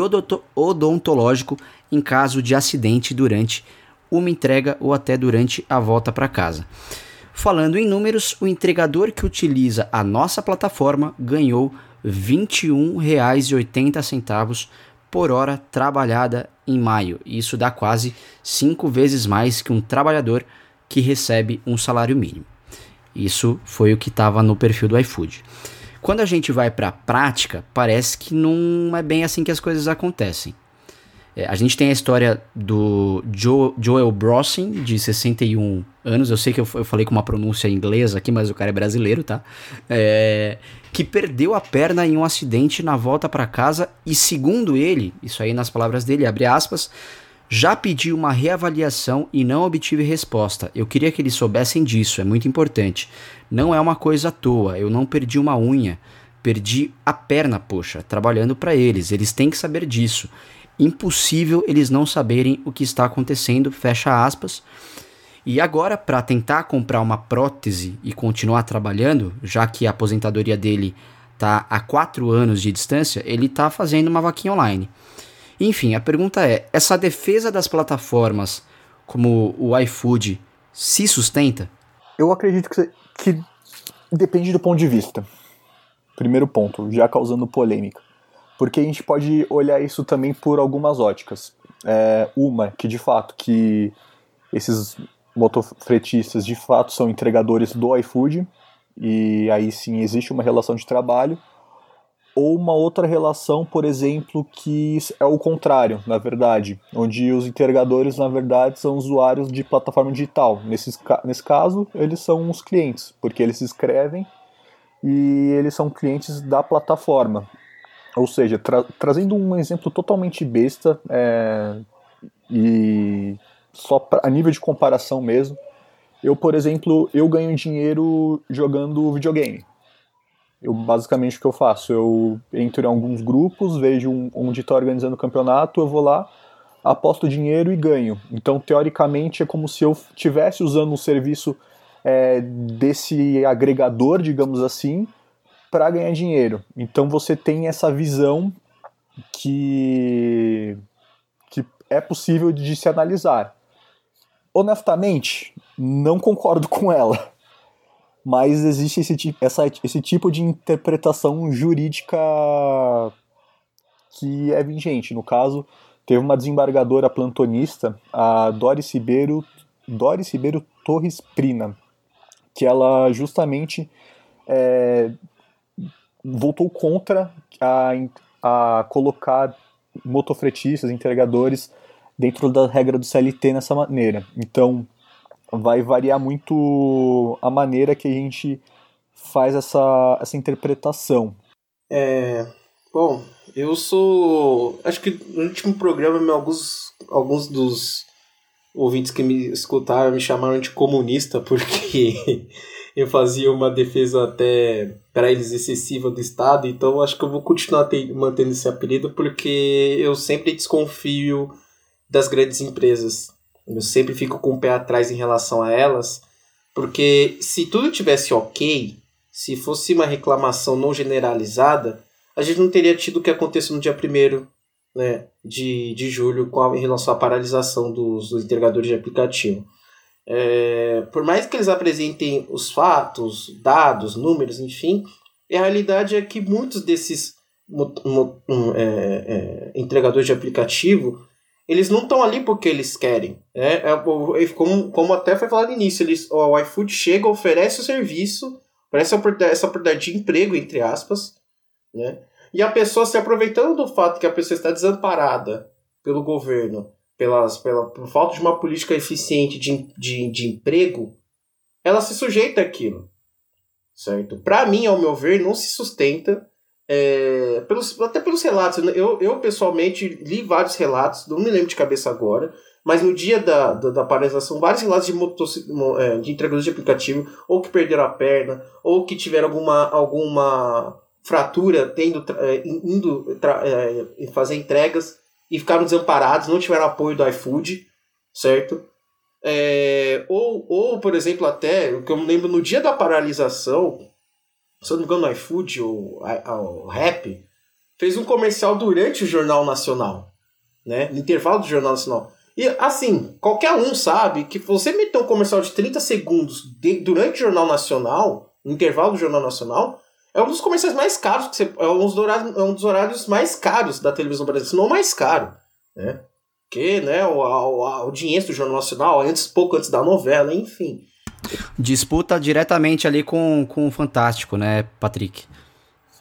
odontológico em caso de acidente durante uma entrega ou até durante a volta para casa. Falando em números, o entregador que utiliza a nossa plataforma ganhou R$ 21,80 por hora trabalhada em maio. Isso dá quase cinco vezes mais que um trabalhador que recebe um salário mínimo. Isso foi o que estava no perfil do iFood. Quando a gente vai para a prática, parece que não é bem assim que as coisas acontecem. É, a gente tem a história do Joe, Joel Brossin, de 61 anos. Eu sei que eu, eu, falei com uma pronúncia inglesa aqui, mas o cara é brasileiro, tá? É, que perdeu a perna em um acidente na volta para casa e, segundo ele, isso aí nas palavras dele, abre aspas, já pedi uma reavaliação e não obtive resposta. Eu queria que eles soubessem disso, é muito importante. Não é uma coisa à toa, eu não perdi uma unha, perdi a perna, poxa, trabalhando para eles. Eles têm que saber disso. Impossível eles não saberem o que está acontecendo, fecha aspas. E agora, para tentar comprar uma prótese e continuar trabalhando, já que a aposentadoria dele está a quatro anos de distância, ele está fazendo uma vaquinha online. Enfim, a pergunta é: essa defesa das plataformas, como o iFood, se sustenta? Eu acredito que, que depende do ponto de vista. Primeiro ponto, já causando polêmica. Porque a gente pode olhar isso também por algumas óticas. É, uma, que de fato, que esses motofretistas de fato são entregadores do iFood, e aí sim existe uma relação de trabalho, ou uma outra relação, por exemplo, que é o contrário, na verdade, onde os entregadores, na verdade, são usuários de plataforma digital. Nesse, nesse caso, eles são os clientes, porque eles se inscrevem e eles são clientes da plataforma. Ou seja, tra trazendo um exemplo totalmente besta é, e só pra, a nível de comparação mesmo. Eu, por exemplo, eu ganho dinheiro jogando videogame. Eu basicamente o que eu faço, eu entro em alguns grupos, vejo um, onde está organizando o campeonato, eu vou lá, aposto dinheiro e ganho. Então, teoricamente, é como se eu estivesse usando um serviço é, desse agregador, digamos assim, para ganhar dinheiro. Então, você tem essa visão que, que é possível de se analisar honestamente, não concordo com ela. Mas existe esse, essa, esse tipo de interpretação jurídica que é vigente. No caso, teve uma desembargadora plantonista, a Doris Ribeiro, Doris Ribeiro Torres Prina, que ela justamente é, voltou contra a, a colocar motofretistas, entregadores dentro da regra do CLT nessa maneira. Então, vai variar muito a maneira que a gente faz essa, essa interpretação. É, bom, eu sou. Acho que no último programa, alguns, alguns dos ouvintes que me escutaram me chamaram de comunista porque <laughs> eu fazia uma defesa até para eles excessiva do Estado, então acho que eu vou continuar ter, mantendo esse apelido porque eu sempre desconfio das grandes empresas. Eu sempre fico com o pé atrás em relação a elas, porque se tudo tivesse ok, se fosse uma reclamação não generalizada, a gente não teria tido o que aconteceu no dia 1 né, de, de julho com a, em relação à paralisação dos, dos entregadores de aplicativo. É, por mais que eles apresentem os fatos, dados, números, enfim, a realidade é que muitos desses é, é, entregadores de aplicativo eles não estão ali porque eles querem. Né? É, como, como até foi falado no início, eles, o iFood chega, oferece o serviço, oferece essa oportunidade de emprego, entre aspas, né? e a pessoa se aproveitando do fato que a pessoa está desamparada pelo governo, pelas, pela, por falta de uma política eficiente de, de, de emprego, ela se sujeita àquilo. Certo? Para mim, ao meu ver, não se sustenta é, pelos, até pelos relatos. Eu, eu, pessoalmente, li vários relatos, não me lembro de cabeça agora, mas no dia da, da, da paralisação, vários relatos de, é, de entregadores de aplicativo, ou que perderam a perna, ou que tiveram alguma, alguma fratura tendo, é, indo é, fazer entregas e ficaram desamparados, não tiveram apoio do iFood, certo? É, ou, ou, por exemplo, até, o que eu me lembro, no dia da paralisação, se eu não me engano, o iFood ou o Rap, fez um comercial durante o Jornal Nacional, né? No intervalo do Jornal Nacional. E assim, qualquer um sabe que você meter um comercial de 30 segundos de, durante o Jornal Nacional, no intervalo do Jornal Nacional, é um dos comerciais mais caros, que você, é, um dos horários, é um dos horários mais caros da televisão brasileira, se não o mais caro, né? Porque, né, o, a, a audiência do Jornal Nacional, antes, pouco antes da novela, enfim. Disputa diretamente ali com, com o Fantástico, né, Patrick?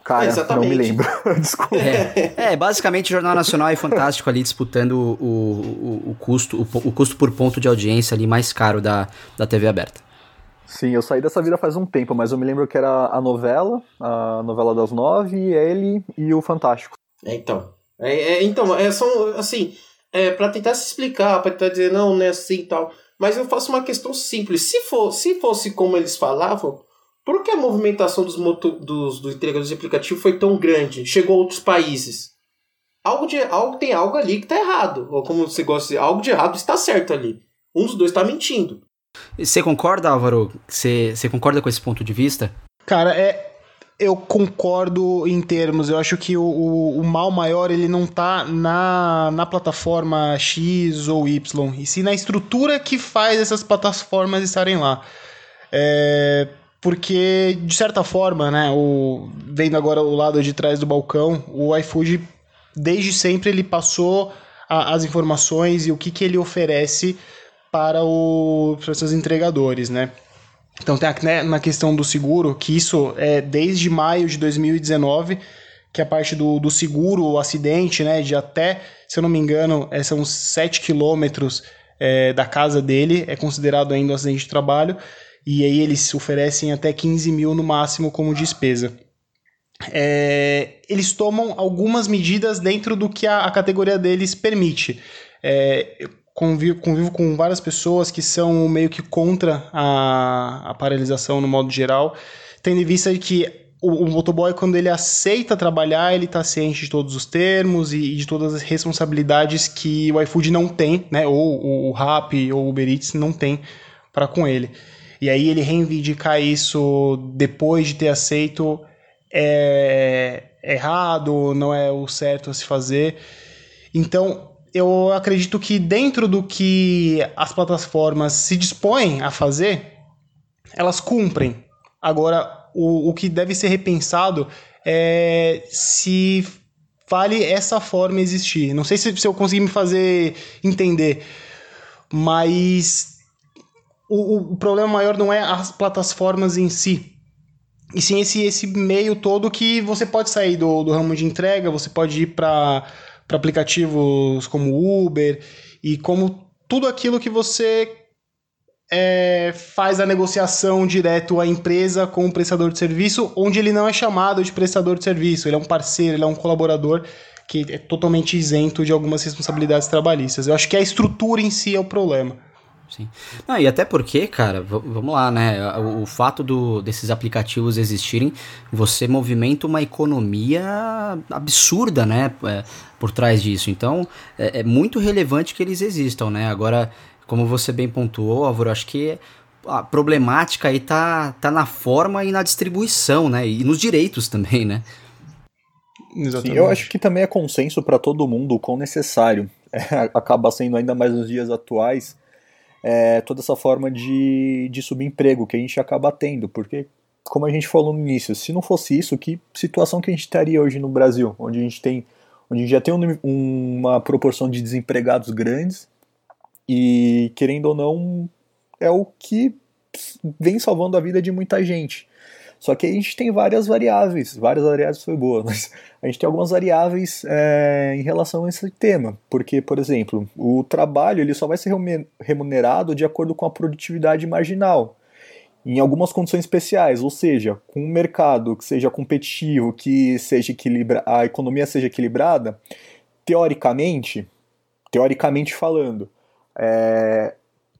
Cara, é, não me lembro. <laughs> Desculpa. É, é, basicamente Jornal Nacional e Fantástico ali disputando o, o, o custo, o, o, custo por ponto de audiência ali mais caro da, da TV aberta. Sim, eu saí dessa vida faz um tempo, mas eu me lembro que era a novela, a novela das nove, ele e o Fantástico. É, então. É, é então, é, são, assim, é, para tentar se explicar, para tentar dizer, não, não é assim e tal. Mas eu faço uma questão simples. Se, for, se fosse como eles falavam, por que a movimentação dos, moto, dos, dos entregadores de aplicativo foi tão grande? Chegou a outros países? Algo, de, algo tem algo ali que está errado. Ou como você gosta de dizer, algo de errado está certo ali. Um dos dois está mentindo. Você concorda, Álvaro? Você, você concorda com esse ponto de vista? Cara, é, eu concordo em termos. Eu acho que o, o, o, mal maior ele não tá na, na plataforma X ou Y, e sim na estrutura que faz essas plataformas estarem lá. É, porque, de certa forma, né, o, vendo agora o lado de trás do balcão, o iFood, desde sempre, ele passou a, as informações e o que, que ele oferece para, o, para os seus entregadores, né? Então tem né, na questão do seguro, que isso é desde maio de 2019, que a parte do, do seguro, o acidente, né, de até, se eu não me engano, é, são 7 quilômetros é, da casa dele, é considerado ainda um acidente de trabalho, e aí eles oferecem até 15 mil no máximo como despesa. É, eles tomam algumas medidas dentro do que a, a categoria deles permite. É, convivo, convivo com várias pessoas que são meio que contra a, a paralisação no modo geral, tendo em vista que o, o motoboy, quando ele aceita trabalhar, ele está ciente de todos os termos e, e, de todas as responsabilidades que o iFood não tem, né? Ou o, o Rap ou o Uber Eats não tem para com ele. E aí ele reivindicar isso depois de ter aceito é errado, não é o certo a se fazer. Então, eu acredito que dentro do que as plataformas se dispõem a fazer, elas cumprem. Agora, o, o que deve ser repensado é se vale essa forma existir. Não sei se, se eu consegui me fazer entender, mas o, o problema maior não é as plataformas em si, e sim esse, esse meio todo que você pode sair do, do ramo de entrega, você pode ir para aplicativos como Uber e como tudo aquilo que você é, faz a negociação direto à empresa com o prestador de serviço, onde ele não é chamado de prestador de serviço, ele é um parceiro, ele é um colaborador que é totalmente isento de algumas responsabilidades trabalhistas. Eu acho que a estrutura em si é o problema. Sim. Não, e até porque, cara, vamos lá, né? O, o, fato do, desses aplicativos existirem, você movimenta uma economia absurda, né? É, por trás disso. Então, é, é muito relevante que eles existam, né? Agora, como você bem pontuou, Álvaro, acho que a problemática aí tá, tá na forma e na distribuição, né? E nos direitos também, né? Exatamente. Sim, eu acho que também é consenso para todo mundo o quão necessário é, <laughs> acaba sendo ainda mais nos dias atuais é, toda essa forma de, de subemprego que a gente acaba tendo, porque como a gente falou no início, se não fosse isso, que situação que a gente estaria hoje no Brasil, onde a gente tem, onde a gente já tem um, uma proporção de desempregados grandes e, querendo ou não, é o que vem salvando a vida de muita gente. Só que a gente tem várias variáveis, várias variáveis foi boa, <laughs> mas a gente tem algumas variáveis é, em relação a esse tema. Porque, por exemplo, o trabalho ele só vai ser remunerado de acordo com a produtividade marginal. Em algumas condições especiais, ou seja, com um mercado que seja competitivo, que seja equilibra a economia seja equilibrada, teoricamente, teoricamente falando, é,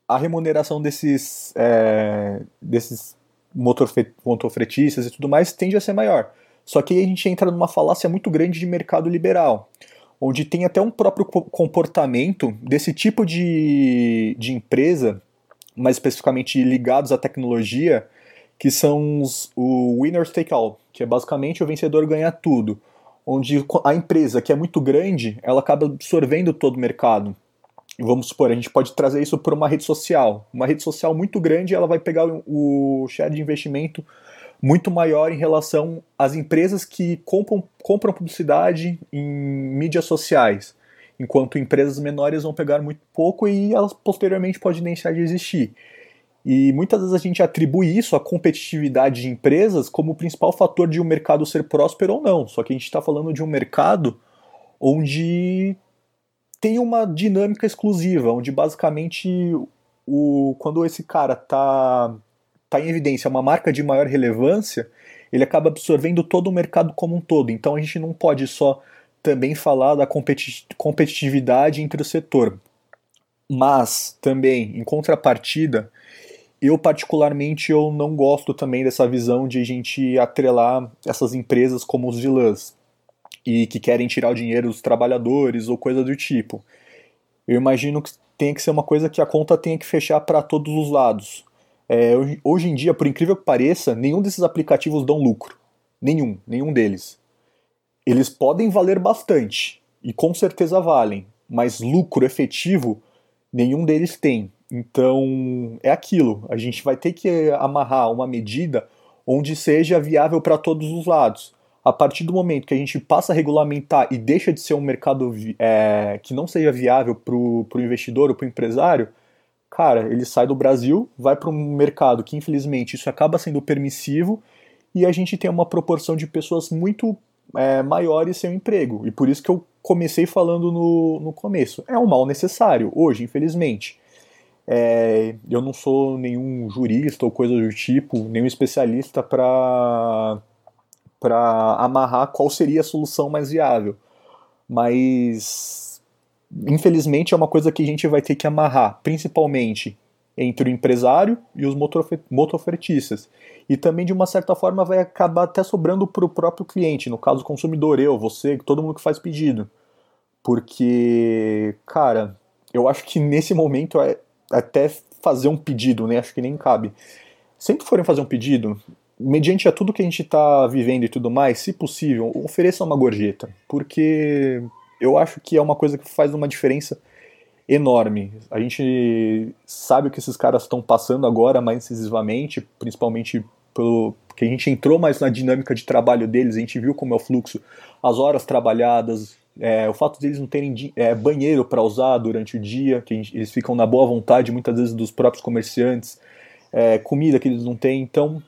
a remuneração desses, é, desses motorfretistas e tudo mais tende a ser maior. Só que aí a gente entra numa falácia muito grande de mercado liberal, onde tem até um próprio comportamento desse tipo de, de empresa, mais especificamente ligados à tecnologia, que são os, o winners take all, que é basicamente o vencedor ganha tudo, onde a empresa que é muito grande, ela acaba absorvendo todo o mercado vamos supor, a gente pode trazer isso para uma rede social. Uma rede social muito grande, ela vai pegar o share de investimento muito maior em relação às empresas que compram, compram publicidade em mídias sociais, enquanto empresas menores vão pegar muito pouco e elas posteriormente podem deixar de existir. E muitas vezes a gente atribui isso à competitividade de empresas como o principal fator de um mercado ser próspero ou não. Só que a gente está falando de um mercado onde tem uma dinâmica exclusiva, onde basicamente o, quando esse cara tá, tá em evidência, uma marca de maior relevância, ele acaba absorvendo todo o mercado como um todo. Então a gente não pode só também falar da competitividade entre o setor. Mas também, em contrapartida, eu particularmente eu não gosto também dessa visão de a gente atrelar essas empresas como os vilãs e que querem tirar o dinheiro dos trabalhadores ou coisa do tipo. Eu imagino que tem que ser uma coisa que a conta tenha que fechar para todos os lados. É, hoje em dia, por incrível que pareça, nenhum desses aplicativos dão lucro. Nenhum, nenhum deles. Eles podem valer bastante, e com certeza valem, mas lucro efetivo nenhum deles tem. Então é aquilo, a gente vai ter que amarrar uma medida onde seja viável para todos os lados a partir do momento que a gente passa a regulamentar e deixa de ser um mercado é, que não seja viável para o investidor ou para o empresário, cara, ele sai do Brasil, vai para um mercado que infelizmente isso acaba sendo permissivo e a gente tem uma proporção de pessoas muito é, maiores sem emprego. E por isso que eu comecei falando no, no começo. É um mal necessário hoje, infelizmente. É, eu não sou nenhum jurista ou coisa do tipo, nenhum especialista para para amarrar qual seria a solução mais viável. Mas infelizmente é uma coisa que a gente vai ter que amarrar, principalmente entre o empresário e os motofretistas. E também, de uma certa forma, vai acabar até sobrando para o próprio cliente, no caso, o consumidor, eu, você, todo mundo que faz pedido. Porque, cara, eu acho que nesse momento é até fazer um pedido, né? Acho que nem cabe. Sempre forem fazer um pedido, mediante a tudo que a gente está vivendo e tudo mais, se possível, ofereça uma gorjeta, porque eu acho que é uma coisa que faz uma diferença enorme. A gente sabe o que esses caras estão passando agora mais incisivamente, principalmente pelo que a gente entrou mais na dinâmica de trabalho deles, a gente viu como é o fluxo, as horas trabalhadas, é, o fato deles não terem é, banheiro para usar durante o dia, que gente, eles ficam na boa vontade muitas vezes dos próprios comerciantes, é, comida que eles não têm, então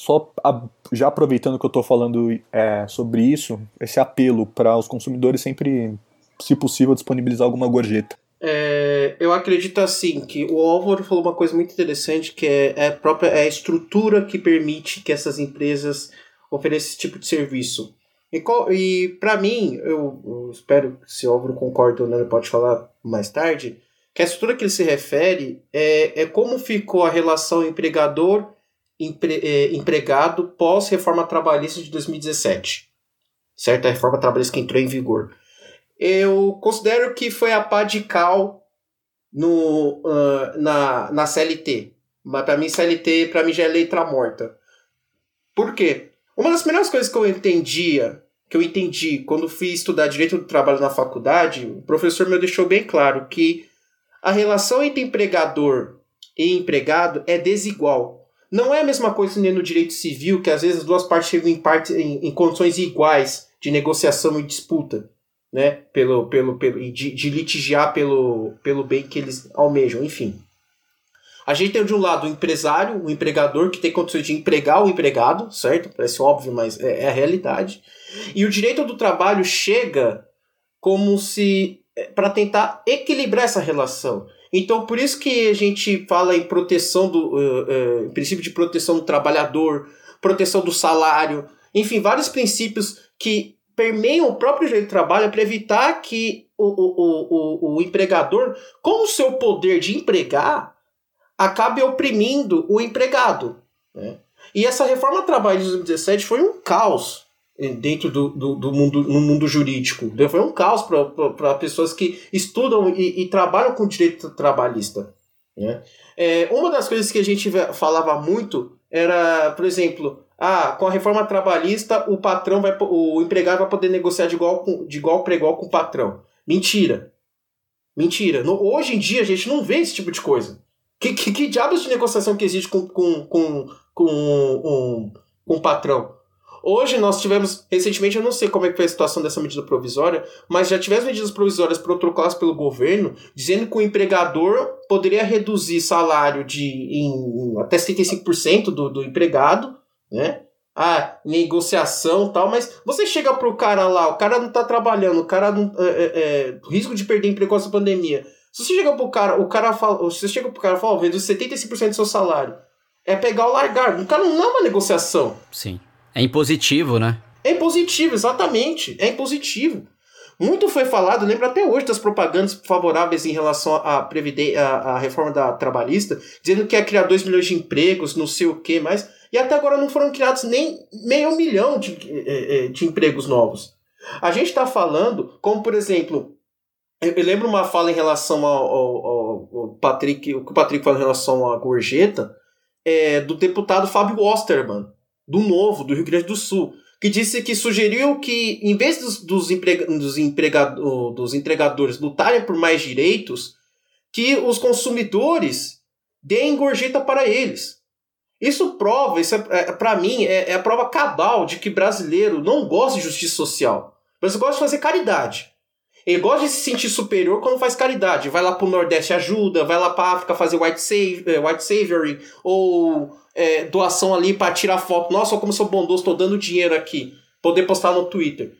só a, já aproveitando que eu estou falando é, sobre isso, esse apelo para os consumidores sempre, se possível, disponibilizar alguma gorjeta. É, eu acredito assim que o Álvaro falou uma coisa muito interessante que é, é, a própria é a estrutura que permite que essas empresas ofereçam esse tipo de serviço. E, e para mim, eu, eu, espero que se o Álvaro concorda ou não, ele pode falar mais tarde, que a estrutura que ele se refere é, é como ficou a relação empregador empre, empregado pós-reforma trabalhista de 2017. Certo? A reforma trabalhista que entrou em vigor eu considero que foi a pá de cal no, uh, na, na CLT. Mas para mim, CLT para mim já é letra morta. Por quê? Uma das primeiras coisas que eu entendia, que eu entendi quando fui estudar direito do trabalho na faculdade, o professor me deixou bem claro que a relação entre empregador e empregado é desigual. Não é a mesma coisa no direito civil, que às vezes as duas partes chegam em, parte, em, em condições iguais de negociação e disputa né, pelo, pelo, pelo de, de litigiar pelo, pelo bem que eles almejam, enfim. A gente tem de um lado o empresário, o empregador, que tem condições de empregar o empregado, certo? Parece óbvio, mas é, é a realidade. E o direito do trabalho chega como se. É, para tentar equilibrar essa relação. Então, por isso que a gente fala em proteção do. Uh, uh, princípio de proteção do trabalhador, proteção do salário, enfim, vários princípios que permeiam o próprio direito do trabalho para evitar que o, o, o, o empregador, com o seu poder de empregar, acabe oprimindo o empregado. Né? E essa reforma trabalhista de 2017 foi um caos dentro do, do, do, mundo, no mundo jurídico. Foi um caos para pessoas que estudam e, e, trabalham com direito trabalhista. Né? É, uma das coisas que a gente falava muito era, por exemplo, ah, com a reforma trabalhista, o patrão vai, o empregado vai poder negociar de igual, com, de igual para igual com o patrão. Mentira. Mentira. No, hoje em dia a gente não vê esse tipo de coisa. Que, que, que diabos de negociação que existe com, com, com, com um, um patrão? Hoje nós tivemos, recentemente, eu não sei como é que foi a situação dessa medida provisória, mas já tivemos medidas provisórias protocoladas pelo governo dizendo que o empregador poderia reduzir salário de em, em até 75% do, do empregado né? Ah, negociação tal, mas você chega pro cara lá, o cara não tá trabalhando, o cara não. É, é, é risco de perder emprego com essa pandemia. Se você chega pro cara, o cara fala. Você chega pro cara e fala, reduz 75% do seu salário. É pegar o largar. O cara não é uma negociação. Sim. É impositivo, né? É impositivo, exatamente. É impositivo. Muito foi falado, lembro até hoje das propagandas favoráveis em relação à, à, reforma da trabalhista, dizendo que ia criar 2 milhões de empregos, não sei o que mais. E até agora não foram criados nem meio milhão de, é, é, de empregos novos. A gente está falando, como por exemplo, eu lembro uma fala em relação ao, ao, ao Patrick, o que o Patrick fala em relação à gorjeta, é, do deputado Fábio Osterman, do Novo, do Rio Grande do Sul, que disse que sugeriu que, em vez dos, dos, emprega, dos, empregado, dos entregadores lutarem por mais direitos, que os consumidores deem gorjeta para eles. Isso prova, isso é, é para mim, é, é, a prova cabal de que brasileiro não gosta de justiça social. Mas gosta de fazer caridade. Ele gosta de se sentir superior quando faz caridade. Vai lá pro Nordeste ajuda, vai lá pra África fazer white, save, eh, white savioring, ou é, doação ali para tirar foto. Nossa, como sou bondoso, tô dando dinheiro aqui. Poder postar no Twitter.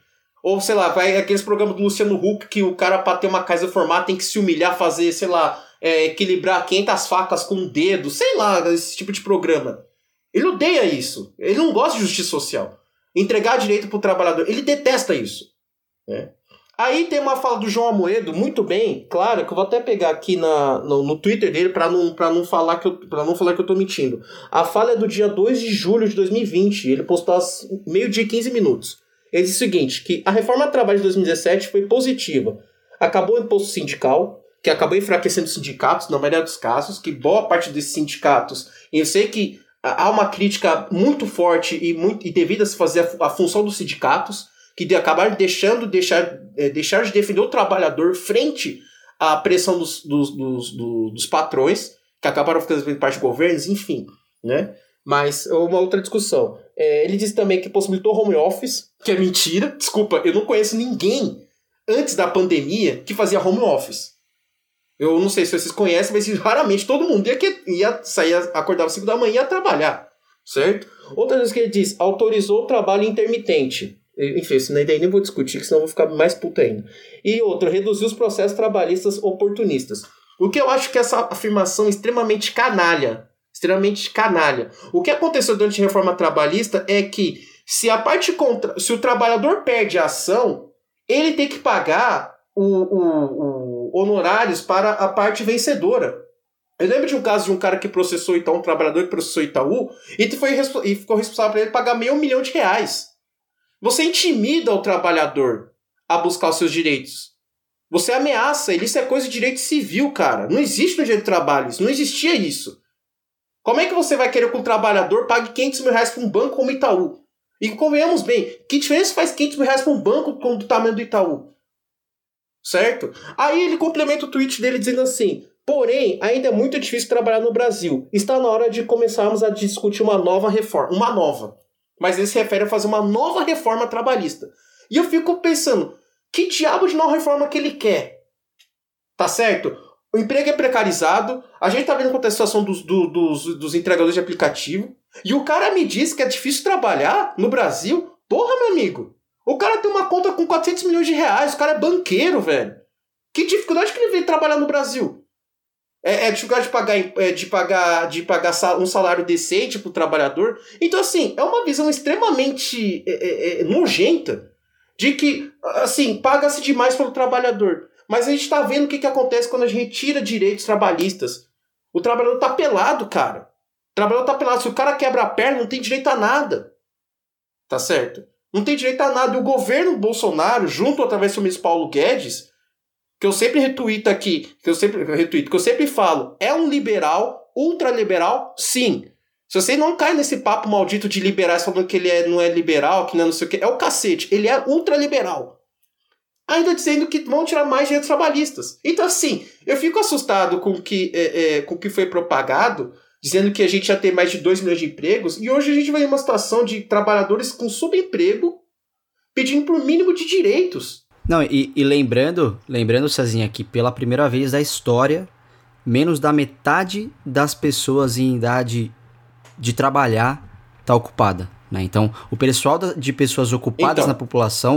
Ou, sei lá, vai aqueles programas do Luciano Huck que o cara pra ter uma casa formada tem que se humilhar, fazer, sei lá, é, equilibrar 500 facas com um dedo, sei lá, esse tipo de programa. Ele odeia isso. Ele não gosta de justiça social. Entregar direito para o trabalhador. Ele detesta isso. Né? Aí tem uma fala do João Amoedo, muito bem, claro, que eu vou até pegar aqui na, no, no Twitter dele para não, não, falar que eu, não falar que eu tô mentindo. A fala é do dia 2 de julho de 2020. Ele postou às meio-dia e 15 minutos. Ele diz o seguinte: que a reforma do trabalho de 2017 foi positiva. Acabou o imposto sindical, que acabou enfraquecendo os sindicatos, na maioria dos casos, que boa parte desses sindicatos, eu sei que há uma crítica muito forte e, muito, e devida a se fazer a, a função dos sindicatos, que acabaram deixando deixar, é, deixar de defender o trabalhador frente à pressão dos, dos, dos, dos, dos patrões, que acabaram ficando parte de governos, enfim, né? Mas uma outra discussão. É, ele disse também que possibilitou home office, que é mentira. Desculpa, eu não conheço ninguém antes da pandemia que fazia home office. Eu não sei se vocês conhecem, mas raramente todo mundo ia, ia sair, acordava às 5 da manhã e ia trabalhar, certo? Outra coisa que ele diz, autorizou o trabalho intermitente. Enfim, isso daí nem vou discutir, senão eu vou ficar mais puta ainda. E outra, reduziu os processos trabalhistas oportunistas. O que eu acho que essa afirmação é extremamente canalha. Extremamente canalha. O que aconteceu durante a reforma trabalhista é que se a parte contra. Se o trabalhador perde a ação, ele tem que pagar o, o, o honorários para a parte vencedora. Eu lembro de um caso de um cara que processou Itaú, um trabalhador que processou Itaú, e, foi, e ficou responsável por ele pagar meio milhão de reais. Você intimida o trabalhador a buscar os seus direitos. Você ameaça ele. Isso é coisa de direito civil, cara. Não existe no direito do trabalho isso. Não existia isso. Como é que você vai querer que um trabalhador pague 500 mil reais para um banco como Itaú? E convenhamos bem, que diferença faz 500 mil reais para um banco com o tamanho do Itaú? Certo? Aí ele complementa o tweet dele dizendo assim: Porém, ainda é muito difícil trabalhar no Brasil. Está na hora de começarmos a discutir uma nova reforma. Uma nova mas ele se refere a fazer uma nova reforma trabalhista. E eu fico pensando, que diabo de nova reforma que ele quer? Tá certo? O emprego é precarizado, a gente tá vendo quanto é a situação dos, do, dos, dos entregadores de aplicativo, e o cara me diz que é difícil trabalhar no Brasil. Porra, meu amigo! O cara tem uma conta com 400 milhões de reais, o cara é banqueiro, velho. Que dificuldade que ele vem trabalhar no Brasil? É, é dificuldade de pagar, é, de pagar, de pagar um salário decente para o trabalhador. Então, assim, é uma visão extremamente é, é, é nojenta de que, assim, paga-se demais pelo trabalhador. Mas a gente está vendo o que, que acontece quando a gente tira direitos trabalhistas. O trabalhador tá pelado, cara. O trabalhador tá pelado. Se o cara quebra a perna, não tem direito a nada. Tá certo? Não tem direito a nada. E o governo Bolsonaro, junto através do ministro Paulo Guedes, que eu sempre retuito aqui, que eu sempre retuito, que eu sempre falo, é um liberal, ultraliberal, sim. Se você não cai nesse papo maldito de liberais falando que ele é, não é liberal, que não, é não sei o que, é o cacete, ele é ultraliberal. Ainda dizendo que vão tirar mais direitos trabalhistas. Então, assim, eu fico assustado com o que, é, é, com que foi propagado, dizendo que a gente já tem mais de 2 milhões de empregos, e hoje a gente vai em uma situação de trabalhadores com subemprego pedindo por mínimo de direitos. Não, e, e lembrando, lembrando, Cezinha, que pela primeira vez da história, menos da metade das pessoas em idade de trabalhar está ocupada. Né? Então, o pessoal de pessoas ocupadas então. na população,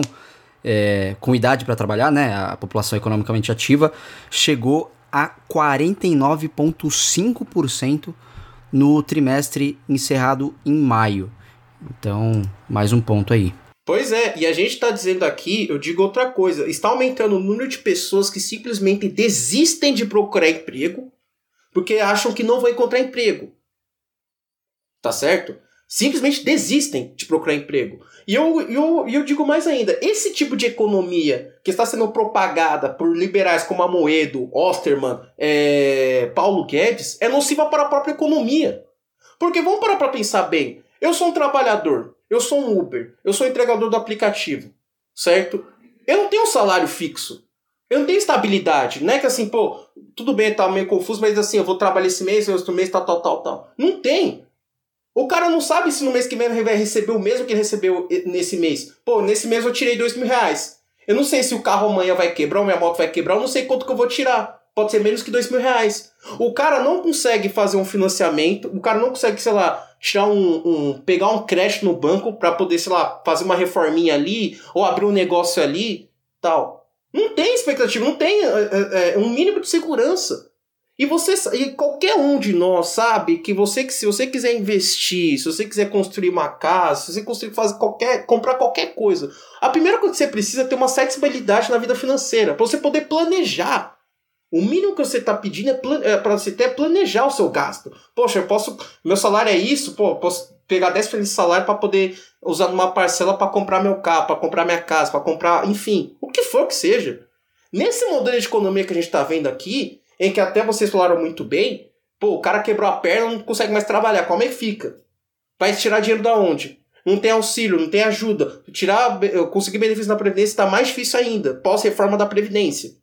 é, com idade para trabalhar, né, a população economicamente ativa, chegou a 49,5% no trimestre encerrado em maio. Então, mais um ponto aí. Pois é, e a gente está dizendo aqui, eu digo outra coisa, está aumentando o número de pessoas que simplesmente desistem de procurar emprego porque acham que não vão encontrar emprego. Tá certo? Simplesmente desistem de procurar emprego. E eu, eu, eu digo mais ainda: esse tipo de economia que está sendo propagada por liberais como Amoedo, Osterman, é, Paulo Guedes, é nociva para a própria economia. Porque vamos parar para pensar bem. Eu sou um trabalhador, eu sou um Uber, eu sou entregador do aplicativo, certo? Eu não tenho um salário fixo. Eu não tenho estabilidade. Não é que assim, pô, tudo bem, tá meio confuso, mas assim, eu vou trabalhar esse mês, outro mês, tal, tal, tal, tal. Não tem. O cara não sabe se no mês que vem ele vai receber o mesmo que ele recebeu nesse mês. Pô, nesse mês eu tirei dois mil reais. Eu não sei se o carro amanhã vai quebrar ou minha moto vai quebrar, eu não sei quanto que eu vou tirar. Pode ser menos que dois mil reais. O cara não consegue fazer um financiamento, o cara não consegue, sei lá, tirar um, um pegar um crédito no banco para poder, sei lá, fazer uma reforminha ali ou abrir um negócio ali, tal. Não tem expectativa, não tem é, é, um mínimo de segurança. E você e qualquer um de nós sabe que você que se você quiser investir, se você quiser construir uma casa, se você conseguir fazer qualquer comprar qualquer coisa, a primeira coisa que você precisa é ter uma certa estabilidade na vida financeira, para você poder planejar. O mínimo que você está pedindo é, é para você ter planejar o seu gasto. Poxa, eu posso. Meu salário é isso, pô, posso pegar 10 de salário para poder usar numa parcela para comprar meu carro, para comprar minha casa, para comprar, enfim, o que for que seja. Nesse modelo de economia que a gente está vendo aqui, em que até vocês falaram muito bem, pô, o cara quebrou a perna, não consegue mais trabalhar, como é que fica? Vai tirar dinheiro da onde? Não tem auxílio, não tem ajuda. Tirar, conseguir benefício na Previdência está mais difícil ainda, pós-reforma da Previdência.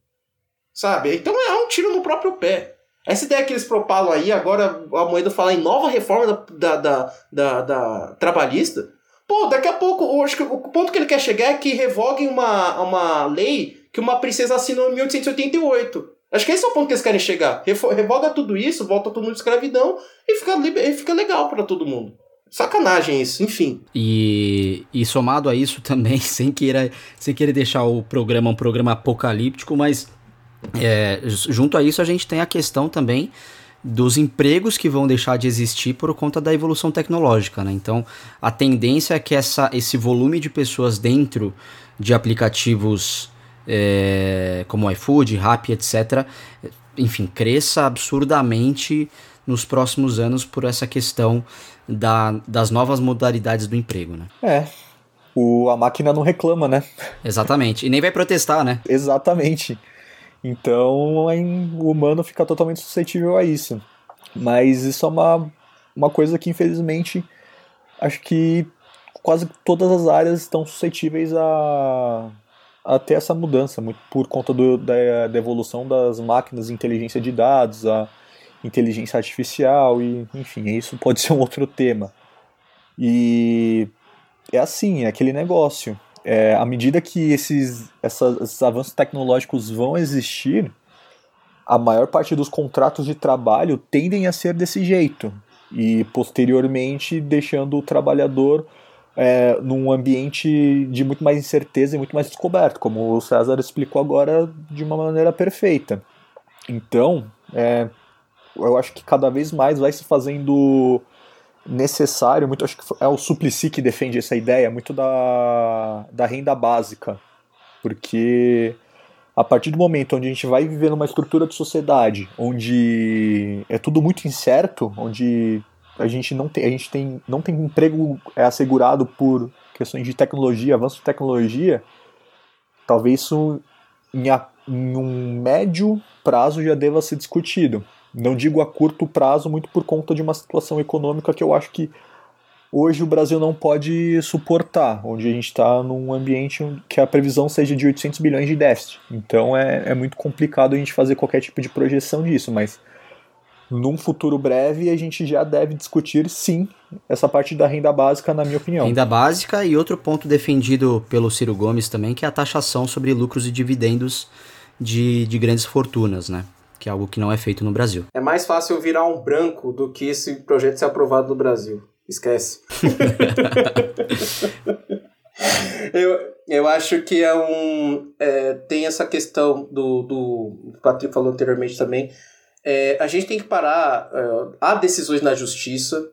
Sabe? Então é um tiro no próprio pé. Essa ideia que eles propalam aí, agora a Moeda falar em nova reforma da, da, da, da, trabalhista, pô, daqui a pouco, acho que o ponto que ele quer chegar é que revoguem uma, uma lei que uma princesa assinou em 1888. Acho que esse é o ponto que eles querem chegar. Revoga tudo isso, volta todo mundo de escravidão e fica, e fica legal para todo mundo. Sacanagem isso, enfim. E, e somado a isso também, <laughs> sem querer, sem querer deixar o programa um programa apocalíptico, mas é, junto a isso a gente tem a questão também dos empregos que vão deixar de existir por conta da evolução tecnológica, né? Então, a tendência é que essa, esse volume de pessoas dentro de aplicativos é, como iFood, Rappi, etc., enfim, cresça absurdamente nos próximos anos por essa questão da, das novas modalidades do emprego, né? É. O, a máquina não reclama, né? Exatamente. E nem vai protestar, né? <laughs> Exatamente. Então o humano fica totalmente suscetível a isso. Mas isso é uma, uma coisa que, infelizmente, acho que quase todas as áreas estão suscetíveis a, a ter essa mudança, por conta do, da, da evolução das máquinas, inteligência de dados, a inteligência artificial, e enfim, isso pode ser um outro tema. E é assim, é aquele negócio é, à medida que esses, essas, esses avanços tecnológicos vão existir, a maior parte dos contratos de trabalho tendem a ser desse jeito e posteriormente deixando o trabalhador é, num ambiente de muito mais incerteza e muito mais descoberto, como o César explicou agora de uma maneira perfeita. Então, é, eu acho que cada vez mais vai se fazendo necessário, muito acho que é o Suplicy que defende essa ideia, muito da, da renda básica, porque a partir do momento onde a gente vai viver numa estrutura de sociedade onde é tudo muito incerto, onde a gente não tem, a gente tem, não tem emprego é assegurado por questões de tecnologia, avanço de tecnologia, talvez isso em, a, em um médio prazo já deva ser discutido. Não digo a curto prazo, muito por conta de uma situação econômica que eu acho que hoje o Brasil não pode suportar, onde a gente está num ambiente que a previsão seja de 800 bilhões de déficit. Então é, é muito complicado a gente fazer qualquer tipo de projeção disso, mas num futuro breve a gente já deve discutir sim essa parte da renda básica, na minha opinião. Renda básica e outro ponto defendido pelo Ciro Gomes também, que é a taxação sobre lucros e dividendos de, de grandes fortunas, né? Que é algo que não é feito no Brasil. É mais fácil eu virar um branco do que esse projeto ser aprovado no Brasil. Esquece. <laughs> eu, eu acho que é um. É, tem essa questão do, do. O Patrick falou anteriormente também. É, a gente tem que parar. É, há decisões na justiça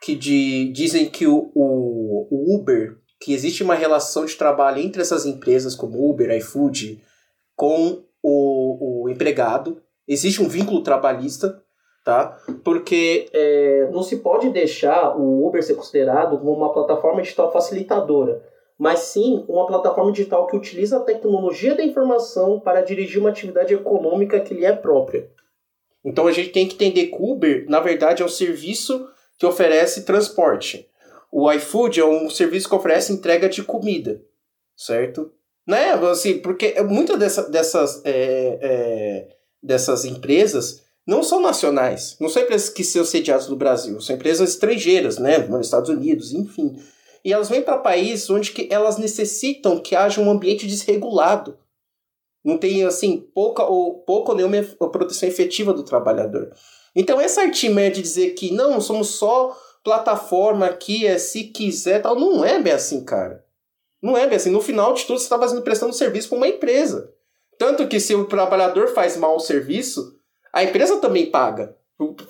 que de, dizem que o, o, o Uber, que existe uma relação de trabalho entre essas empresas como Uber, iFood, com o, o empregado, existe um vínculo trabalhista, tá? Porque é, não se pode deixar o Uber ser considerado como uma plataforma digital facilitadora, mas sim uma plataforma digital que utiliza a tecnologia da informação para dirigir uma atividade econômica que lhe é própria. Então a gente tem que entender que o Uber, na verdade, é um serviço que oferece transporte. O iFood é um serviço que oferece entrega de comida, certo? Né? Assim, porque muitas dessa, dessas é, é, dessas empresas não são nacionais, não são empresas que são sediadas no Brasil, são empresas estrangeiras, né, nos Estados Unidos, enfim. E elas vêm para países onde que elas necessitam que haja um ambiente desregulado. Não tem, assim, pouca ou, pouca ou nenhuma proteção efetiva do trabalhador. Então, essa artimanha de dizer que não, somos só plataforma aqui, é se quiser tal, não é bem assim, cara. Não é bem assim. No final de tudo, você está fazendo prestando serviço para uma empresa. Tanto que se o trabalhador faz mal o serviço, a empresa também paga.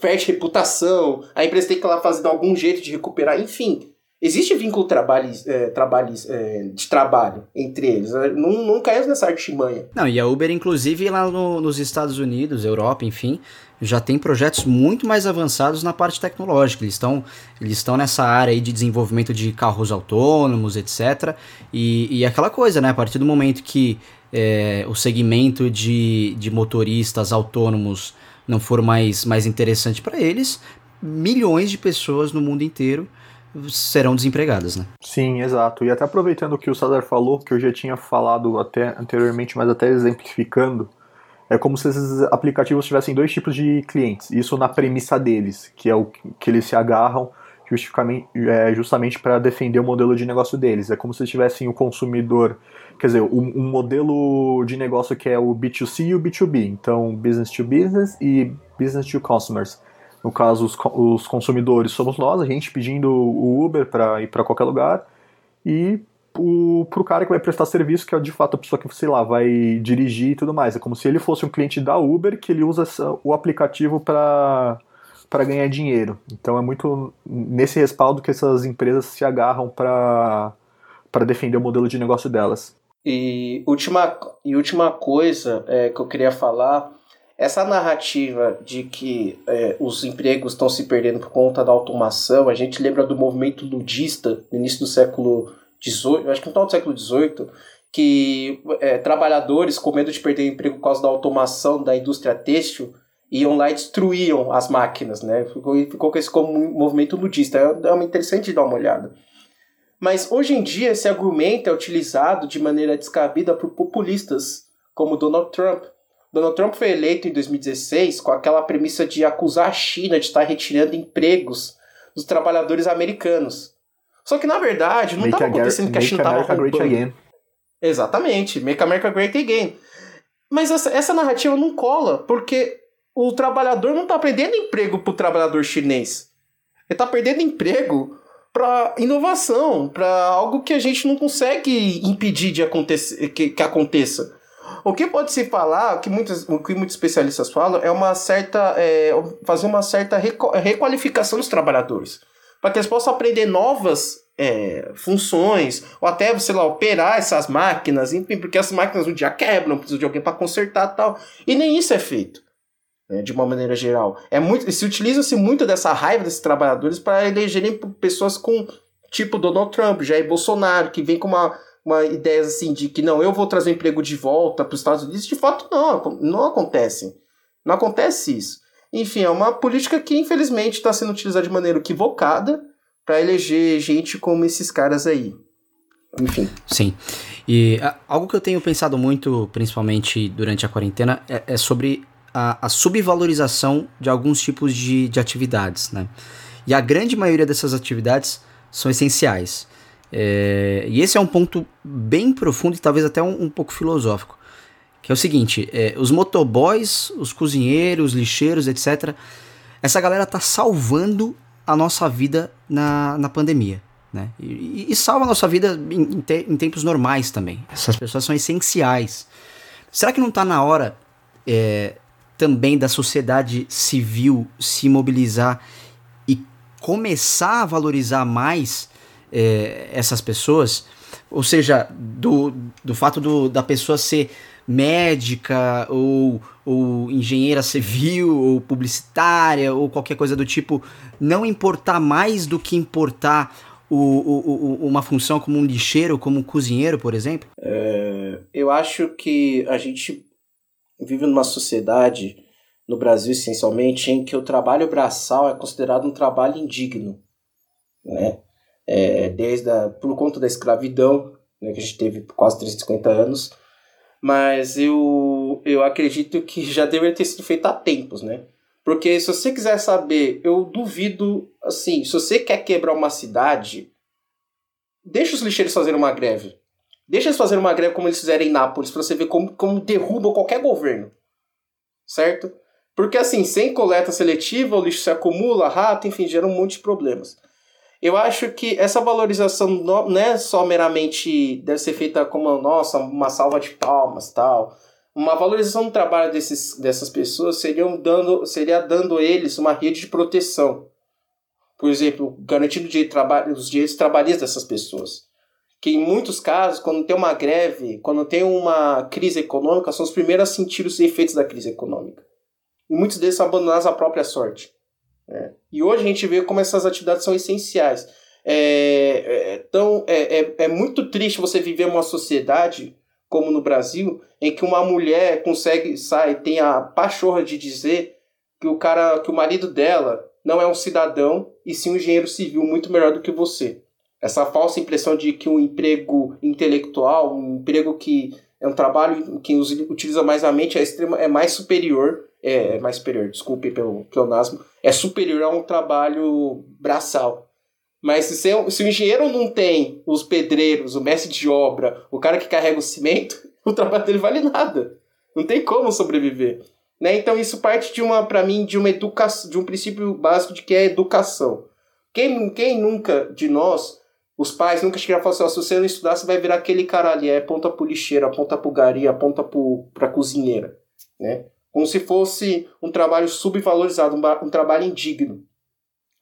Perde reputação, a empresa tem que ir lá fazer de algum jeito de recuperar, enfim. Existe vínculo trabalho, é, trabalho, é, de trabalho entre eles. Né? Não, não caiu nessa artimanha. Não, e a Uber, inclusive, lá no, nos Estados Unidos, Europa, enfim, já tem projetos muito mais avançados na parte tecnológica. Eles estão eles estão nessa área aí de desenvolvimento de carros autônomos, etc. E, e aquela coisa, né? A partir do momento que é, o segmento de, de motoristas autônomos não for mais, mais interessante para eles, milhões de pessoas no mundo inteiro serão desempregadas, né? Sim, exato. E até aproveitando o que o César falou, que eu já tinha falado até anteriormente, mas até exemplificando, é como se esses aplicativos tivessem dois tipos de clientes. Isso na premissa deles, que é o que eles se agarram é, justamente para defender o modelo de negócio deles. É como se tivessem o consumidor, quer dizer, um, um, modelo de negócio que é o B2C e o B2B. Então, business to business e business to customers. No caso, os, os consumidores somos nós, a gente pedindo o Uber para ir para qualquer lugar, e para o cara que vai prestar serviço, que é de fato a pessoa que, sei lá, vai dirigir e tudo mais. É como se ele fosse um cliente da Uber que ele usa o aplicativo para para ganhar dinheiro. Então é muito nesse respaldo que essas empresas se agarram para para defender o modelo de negócio delas. E última, e última coisa é, que eu queria falar, essa narrativa de que é, os empregos estão se perdendo por conta da automação, a gente lembra do movimento ludista no início do século XVIII, acho que no final do século XVIII, que é, trabalhadores, com medo de perder emprego por causa da automação da indústria têxtil, iam lá e destruíam as máquinas, né? Ficou, ficou com esse movimento ludista. É, é interessante dar uma olhada. Mas hoje em dia esse argumento é utilizado de maneira descabida por populistas, como Donald Trump. Donald Trump foi eleito em 2016 com aquela premissa de acusar a China de estar retirando empregos dos trabalhadores americanos. Só que na verdade não estava acontecendo que a China estava roubando. Exatamente, Make America Great Again. Mas essa, essa narrativa não cola, porque o trabalhador não está perdendo emprego para o trabalhador chinês. Ele está perdendo emprego para inovação, para algo que a gente não consegue impedir de acontecer, que, que aconteça. O que pode se falar, o que muitos, o que muitos especialistas falam, é uma certa. É, fazer uma certa requalificação dos trabalhadores para que eles possam aprender novas é, funções, ou até, sei lá, operar essas máquinas, enfim, porque as máquinas um dia quebram, precisam de alguém para consertar tal. E nem isso é feito, né, de uma maneira geral. É muito, se utiliza-se muito dessa raiva desses trabalhadores para elegerem pessoas com tipo Donald Trump, Jair Bolsonaro, que vem com uma, uma ideia assim de que não, eu vou trazer o emprego de volta para os Estados Unidos. De fato, não, não acontece. Não acontece isso. Enfim, é uma política que infelizmente está sendo utilizada de maneira equivocada para eleger gente como esses caras aí. Enfim. Sim. E a, algo que eu tenho pensado muito, principalmente durante a quarentena, é, é sobre a, a, subvalorização de alguns tipos de, de atividades, né? E a grande maioria dessas atividades são essenciais. É, e esse é um ponto bem profundo e talvez até um, um pouco filosófico que é o seguinte: é, os motoboys, os cozinheiros, lixeiros, etc. Essa galera tá salvando a nossa vida na, na pandemia. Né? E, e salva a nossa vida em, te, em, tempos normais também. Essas pessoas são essenciais. Será que não está na hora é, também da sociedade civil se mobilizar e começar a valorizar mais é, essas pessoas? Ou seja, do, do fato do, da pessoa ser médica ou, ou engenheira civil ou publicitária ou qualquer coisa do tipo não importar mais do que importar o, o, o, uma função como um lixeiro, como um cozinheiro, por exemplo? É, eu acho que a gente vive numa sociedade, no Brasil essencialmente, em que o trabalho braçal é considerado um trabalho indigno. Né? É, desde a, por conta da escravidão, né, que a gente teve por quase 350 anos, mas eu, eu acredito que já deveria ter sido feito há tempos, né? Porque se você quiser saber, eu duvido, assim, se você quer quebrar uma cidade, deixa os lixeiros fazerem uma greve. Deixa eles fazerem uma greve como eles fizeram em Nápoles, pra você ver como, como derrubam qualquer governo. Certo? Porque assim, sem coleta seletiva, o lixo se acumula, rato, enfim, gera um monte de problemas. Eu acho que essa valorização não é só meramente deve ser feita como, nossa, uma salva de palmas tal. Uma valorização do trabalho desses, dessas pessoas seria dando, seria dando eles uma rede de proteção. Por exemplo, garantindo de trabalho, os direitos trabalhistas dessas pessoas. Que em muitos casos, quando tem uma greve, quando tem uma crise econômica, são os primeiros a sentir os efeitos da crise econômica. E muitos deles são abandonados à própria sorte. É. E hoje a gente vê como essas atividades são essenciais. É, é, então, é, é, é muito triste você viver uma sociedade como no Brasil, em que uma mulher consegue, sai, tem a pachorra de dizer que o cara, que o marido dela não é um cidadão e sim um engenheiro civil muito melhor do que você. Essa falsa impressão de que um emprego intelectual, um emprego que é um trabalho que utiliza mais a mente, é, extrema, é mais superior, é, é mais superior, desculpe pelo pleonasmo, é superior a um trabalho braçal. Mas se, se o engenheiro não tem os pedreiros, o mestre de obra, o cara que carrega o cimento, <laughs> o trabalho dele vale nada. Não tem como sobreviver. Né? Então isso parte de uma, para mim, de uma educação, de um princípio básico de que é educação. Quem, quem nunca de nós, os pais nunca chegaram a falar assim, se você não estudar, você vai virar aquele cara ali, é ponta pro lixeiro, aponta pro gari, aponta pro, pra cozinheira, né? Como se fosse um trabalho subvalorizado, um, um trabalho indigno.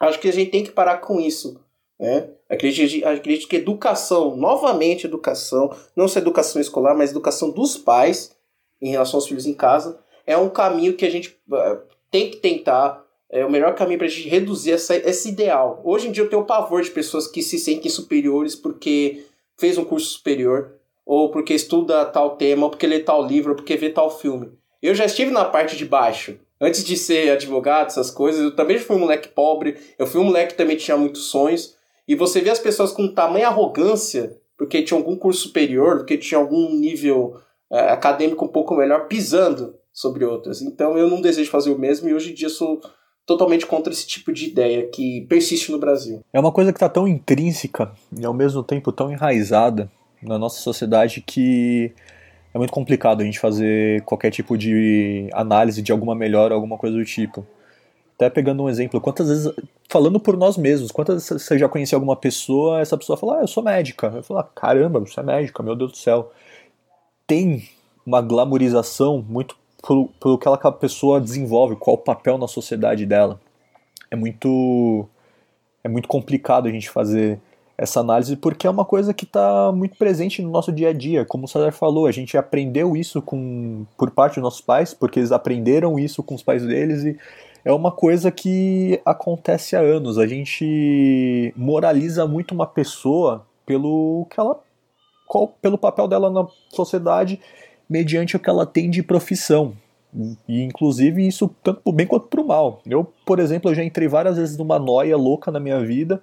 Acho que a gente tem que parar com isso, né? Acredito, acredito que educação, novamente educação, não só educação escolar, mas educação dos pais em relação aos filhos em casa, é um caminho que a gente uh, tem que tentar. É o melhor caminho para a gente reduzir essa, esse ideal. Hoje em dia eu tenho pavor de pessoas que se sentem superiores porque fez um curso superior, ou porque estuda tal tema, ou porque lê tal livro, ou porque vê tal filme. Eu já estive na parte de baixo. Antes de ser advogado, essas coisas, eu também fui um moleque pobre, eu fui um moleque que também tinha muitos sonhos. E você vê as pessoas com tamanha arrogância, porque tinha algum curso superior, porque tinha algum nível é, acadêmico um pouco melhor, pisando sobre outras. Então eu não desejo fazer o mesmo e hoje em dia sou totalmente contra esse tipo de ideia que persiste no Brasil. É uma coisa que está tão intrínseca e ao mesmo tempo tão enraizada na nossa sociedade que é muito complicado a gente fazer qualquer tipo de análise de alguma melhora, alguma coisa do tipo. Até pegando um exemplo, quantas vezes, falando por nós mesmos, quantas vezes você já conheceu alguma pessoa, essa pessoa fala, ah, eu sou médica. Eu falo, ah, caramba, você é médica, meu Deus do céu. Tem uma glamorização muito pelo, pelo que aquela pessoa desenvolve, qual o papel na sociedade dela. É muito é muito complicado a gente fazer essa análise porque é uma coisa que está muito presente no nosso dia a dia. Como o César falou, a gente aprendeu isso com, por parte dos nossos pais, porque eles aprenderam isso com os pais deles e é uma coisa que acontece há anos. A gente moraliza muito uma pessoa pelo que ela, qual, pelo papel dela na sociedade mediante o que ela tem de profissão. E inclusive isso tanto pro bem quanto pro mal. Eu, por exemplo, eu já entrei várias vezes numa noia louca na minha vida,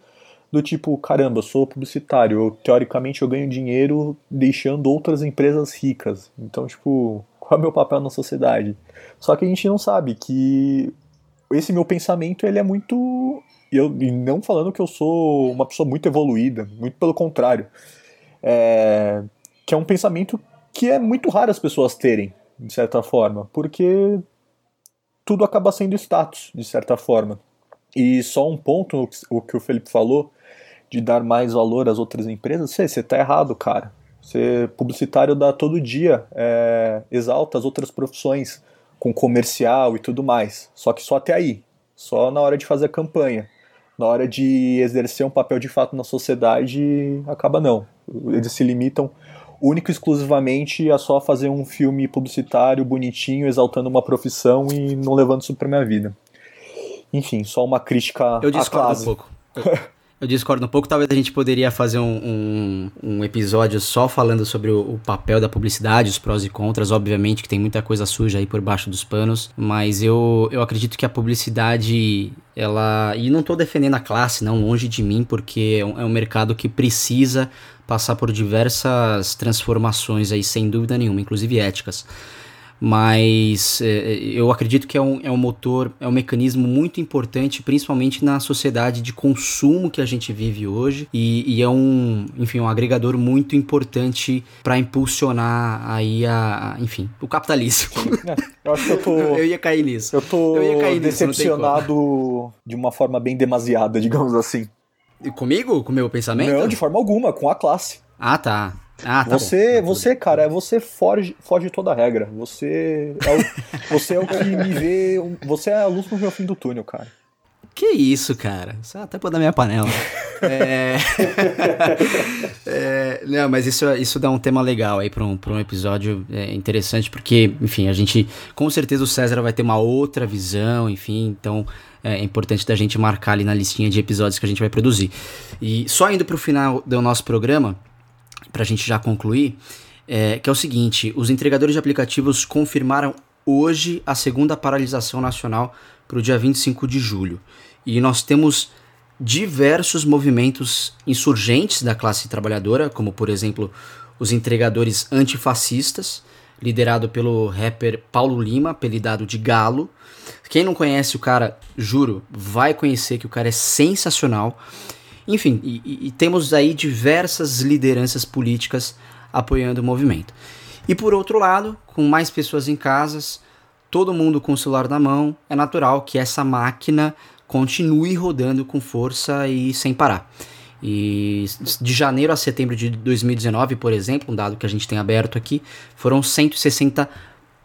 do tipo, caramba, eu sou publicitário, eu, teoricamente eu ganho dinheiro deixando outras empresas ricas. Então, tipo, <laughs> qual é o meu papel na sociedade? Só que a gente não sabe que esse meu pensamento, ele é muito eu, e não falando que eu sou uma pessoa muito evoluída, muito pelo contrário. É, que é um pensamento que é muito raro as pessoas terem, de certa forma, porque tudo acaba sendo status, de certa forma. E só um ponto, o que o Felipe falou, de dar mais valor às outras empresas, você, você tá errado, cara. Você, publicitário, dá todo dia, é, exalta as outras profissões, com comercial e tudo mais. Só que só até aí. Só na hora de fazer a campanha. Na hora de exercer um papel de fato na sociedade, acaba não. Eles se limitam único e exclusivamente a só fazer um filme publicitário bonitinho, exaltando uma profissão e não levando isso pra minha vida. Enfim, só uma crítica Eu discordo à classe. um pouco. <laughs> Eu discordo um pouco. Talvez a gente poderia fazer um, um, um episódio só falando sobre o, o, papel da publicidade, os prós e contras. Obviamente que tem muita coisa suja aí por baixo dos panos. Mas eu, eu acredito que a publicidade, ela. E não estou defendendo a classe, não, longe de mim, porque é um, é um mercado que precisa passar por diversas transformações aí, sem dúvida nenhuma, inclusive éticas mas é, eu acredito que é um, é um motor, é um mecanismo muito importante, principalmente na sociedade de consumo que a gente vive hoje, e, e é um, enfim, um agregador muito importante para impulsionar aí a, a, enfim, o capitalismo. É, eu acho que eu tô. <laughs> eu ia cair nisso. Eu tô eu ia cair decepcionado nisso, de uma forma bem demasiada, digamos assim. Comigo? Com o meu pensamento? Não, de forma alguma, com a classe. Ah, tá. Ah, tá você, bom. você, cara, você foge, foge toda a regra. Você é o, <laughs> você é o que me vê. Você é a luz no meu fim do túnel, cara. Que isso, cara? Isso é até pôr da minha panela. <laughs> é... é... Não, mas isso, isso dá um tema legal aí para um, pra um episódio é, interessante, porque, enfim, a gente. Com certeza o César vai ter uma outra visão, enfim, então é importante da gente marcar ali na listinha de episódios que a gente vai produzir. E só indo pro final do nosso programa para a gente já concluir, é, que é o seguinte: os entregadores de aplicativos confirmaram hoje a segunda paralisação nacional para o dia 25 de julho. E nós temos diversos movimentos insurgentes da classe trabalhadora, como por exemplo os entregadores antifascistas, liderado pelo rapper Paulo Lima, apelidado de Galo. Quem não conhece o cara, juro, vai conhecer que o cara é sensacional. Enfim, e, e temos aí diversas lideranças políticas apoiando o movimento. E por outro lado, com mais pessoas em casas, todo mundo com o celular na mão, é natural que essa máquina continue rodando com força e sem parar. E de janeiro a setembro de 2019, por exemplo, um dado que a gente tem aberto aqui, foram 160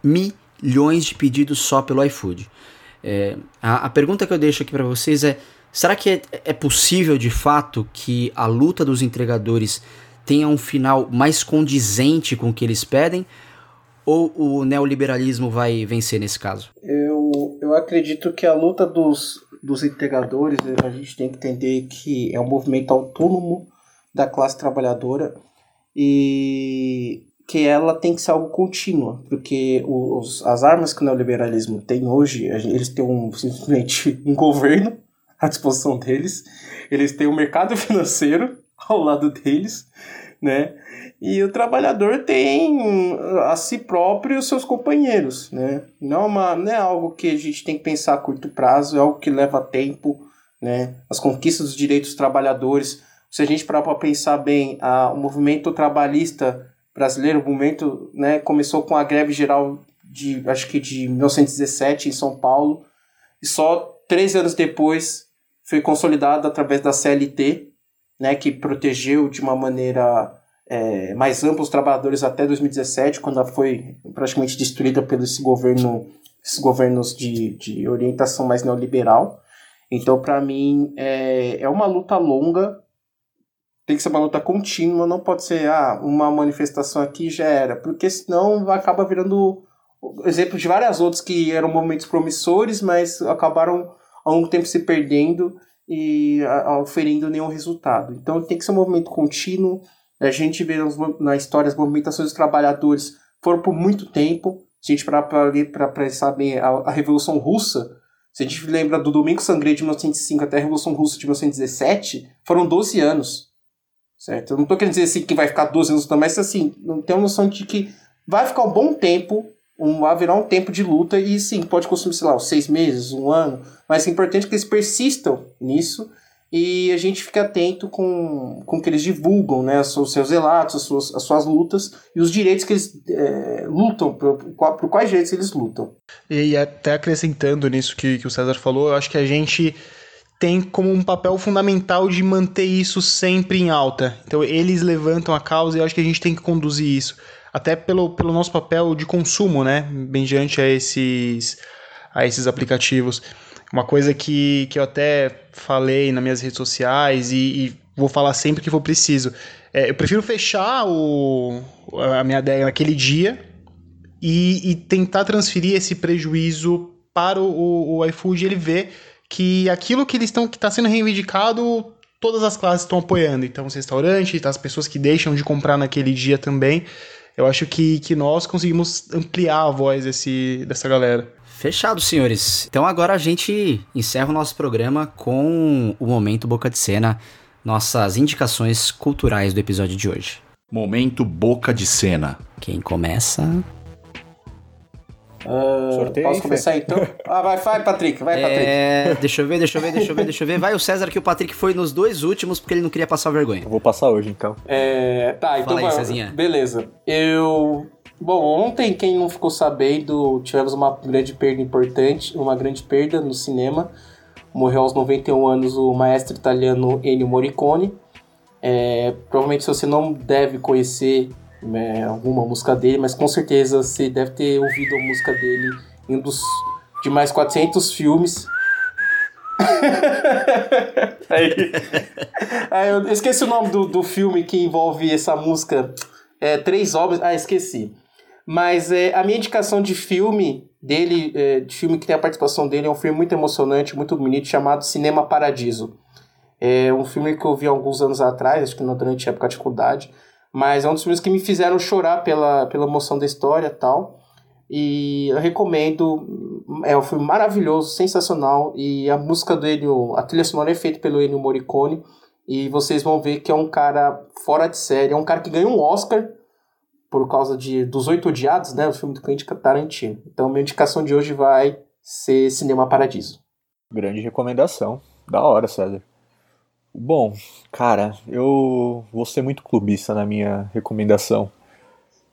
milhões de pedidos só pelo iFood. É, a, a, pergunta que eu deixo aqui para vocês é: será que é, é possível de fato que a luta dos entregadores tenha um final mais condizente com o que eles pedem? Ou o neoliberalismo vai vencer nesse caso? Eu, eu acredito que a luta dos, dos entregadores, a gente tem que entender que é um movimento autônomo da classe trabalhadora e que ela tem que ser algo contínuo, porque os, as armas que o neoliberalismo tem hoje, eles têm um, simplesmente um governo à disposição deles, eles têm um mercado <laughs> financeiro ao lado deles, né? E o trabalhador tem a si próprio e os seus companheiros, né? Não é, uma, não é algo que a gente tem que pensar a curto prazo, é algo que leva tempo, né? As conquistas dos direitos dos trabalhadores. Se a gente parar para pensar bem, a, o movimento trabalhista brasileiro, o movimento, né, começou com a greve geral de, acho que de 1917 em São Paulo, e só três anos depois foi consolidado através da CLT, né, que protegeu de uma maneira é, mais ampla os trabalhadores até 2017, quando ela foi praticamente destruída pelos governo, esses governos de, de orientação mais neoliberal. Então, para mim, é, é uma luta longa, tem que ser uma luta contínua, não pode ser ah, uma manifestação aqui já era, porque senão acaba virando exemplo de várias outras que eram movimentos promissores, mas acabaram ao longo tempo se perdendo e oferindo nenhum resultado. Então tem que ser um movimento contínuo. A gente vê na história as movimentações dos trabalhadores foram por muito tempo. Se a gente para pensar bem a, a Revolução Russa, se a gente lembra do Domingo Sangrento de 1905 até a Revolução Russa de 1917, foram 12 anos. Certo? Eu não estou querendo dizer assim que vai ficar 12 anos mas assim, não tem uma noção de que vai ficar um bom tempo um, haverá um tempo de luta e sim, pode consumir, sei lá, seis meses, um ano, mas é importante que eles persistam nisso e a gente fique atento com, com que eles divulgam, né, os seus relatos, as suas, as suas lutas e os direitos que eles é, lutam, por, por quais direitos eles lutam. E até acrescentando nisso que, que o César falou, eu acho que a gente tem como um papel fundamental de manter isso sempre em alta. Então eles levantam a causa e eu acho que a gente tem que conduzir isso até pelo, pelo nosso papel de consumo, né, bem diante a esses, a esses aplicativos. Uma coisa que, que eu até falei nas minhas redes sociais e, e vou falar sempre que for preciso. É, eu prefiro fechar o, a minha ideia naquele dia e, e tentar transferir esse prejuízo para o, o, o iFood ele ver que aquilo que eles estão que está sendo reivindicado todas as classes estão apoiando então os restaurantes as pessoas que deixam de comprar naquele dia também eu acho que, que nós conseguimos ampliar a voz desse, dessa galera. Fechado, senhores. Então agora a gente encerra o nosso programa com o momento Boca de Cena, nossas indicações culturais do episódio de hoje. Momento Boca de Cena. Quem começa? Uh, Sorteio posso começar Fê. então? Ah, vai, vai, Patrick, vai, é, Patrick. Deixa eu ver, deixa eu ver, deixa eu ver, deixa eu ver. Vai o César que o Patrick foi nos dois últimos porque ele não queria passar vergonha. Eu vou passar hoje, então. É, tá, então Fala aí, vai, Beleza. Eu Bom, ontem, quem não ficou sabendo, tivemos uma grande perda importante, uma grande perda no cinema. Morreu aos 91 anos o maestro italiano Ennio Morricone. É, provavelmente se você não deve conhecer é, alguma música dele, mas com certeza você deve ter ouvido a música dele em um dos de mais 400 filmes. <laughs> aí, aí, eu esqueci o nome do, do filme que envolve essa música. É, Três Obras. Ah, esqueci. Mas é, a minha indicação de filme dele, é, de filme que tem a participação dele, é um filme muito emocionante, muito bonito, chamado Cinema Paradiso. É um filme que eu vi alguns anos atrás, acho que durante a época de faculdade. Mas é um dos filmes que me fizeram chorar pela, pela emoção da história e tal. E eu recomendo. É um filme maravilhoso, sensacional. E a música dele, a trilha sonora é feita pelo Ennio Morricone. E vocês vão ver que é um cara fora de série. É um cara que ganhou um Oscar por causa de dos Oito Odiados, né? O filme do Quentin Tarantino. Então, minha indicação de hoje vai ser Cinema Paradiso. Grande recomendação. Da hora, César. Bom, cara, eu vou ser muito clubista na minha recomendação,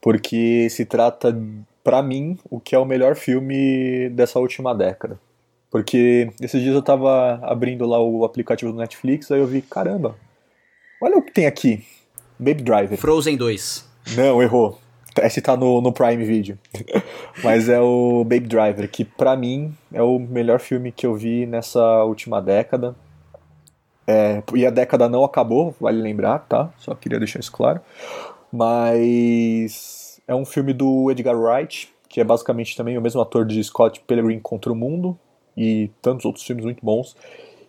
porque se trata, para mim, o que é o melhor filme dessa última década. Porque esses dias eu tava abrindo lá o aplicativo do Netflix, aí eu vi, caramba, olha o que tem aqui. Baby Driver. Frozen 2. Não, errou. Esse tá no, no Prime Video. <laughs> Mas é o Baby Driver, que pra mim é o melhor filme que eu vi nessa última década. É, e a década não acabou, vale lembrar, tá? Só queria deixar isso claro. Mas é um filme do Edgar Wright, que é basicamente também o mesmo ator de Scott Pilgrim contra o Mundo e tantos outros filmes muito bons.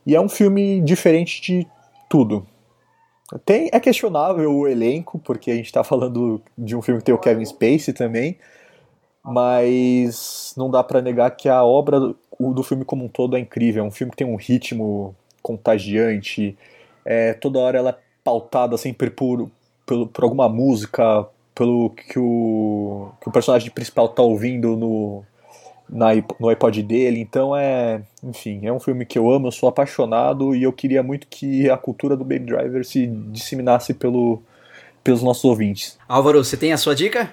E é um filme diferente de tudo. Tem, é questionável o elenco, porque a gente está falando de um filme que tem o Kevin Spacey também, mas não dá para negar que a obra do, do, filme como um todo é incrível. É um filme que tem um ritmo contagiante, é, toda hora ela é pautada sempre por, por, por alguma música, pelo que o, que o personagem principal está ouvindo no, na, no iPod dele. Então é, enfim, é um filme que eu amo, eu sou apaixonado e eu queria muito que a cultura do Baby Driver se disseminasse pelo, pelos nossos ouvintes. Álvaro, você tem a sua dica?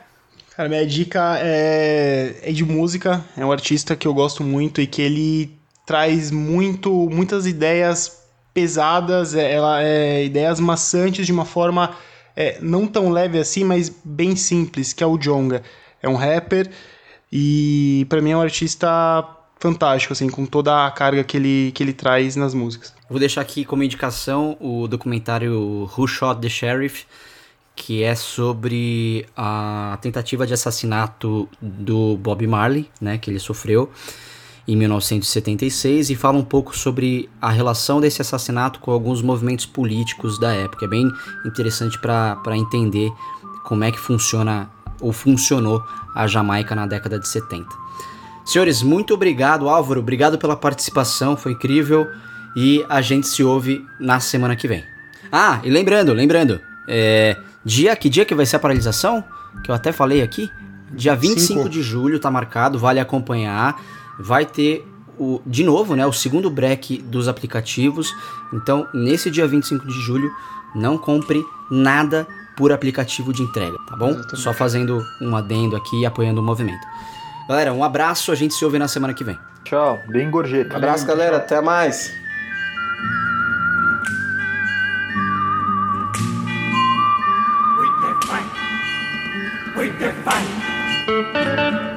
Cara, minha dica é, é de música, é um artista que eu gosto muito e que ele traz muito, muitas ideias pesadas, é, ela é ideias maçantes de uma forma é, não tão leve assim, mas bem simples, que é o Jonga. É um rapper e para mim é um artista fantástico, assim, com toda a carga que ele, que ele traz nas músicas. Vou deixar aqui como indicação o documentário Who Shot the Sheriff, que é sobre a tentativa de assassinato do Bob Marley, né, que ele sofreu em 1976 e fala um pouco sobre a relação desse assassinato com alguns movimentos políticos da época. É bem interessante para entender como é que funciona ou funcionou a Jamaica na década de 70. Senhores, muito obrigado, Álvaro, obrigado pela participação, foi incrível e a gente se ouve na semana que vem. Ah, e lembrando, lembrando, é, dia, que dia que vai ser a paralisação? Que eu até falei aqui? Dia 25 Cinco. de julho tá marcado, vale acompanhar. Vai ter o, de novo, né, o segundo break dos aplicativos. Então, nesse dia 25 de julho, não compre nada por aplicativo de entrega, tá bom? Exatamente. Só fazendo um adendo aqui e apoiando o movimento. Galera, um abraço, a gente se ouve na semana que vem. Tchau, bem gorjeta. Abraço, galera, até mais. Wait, Fight!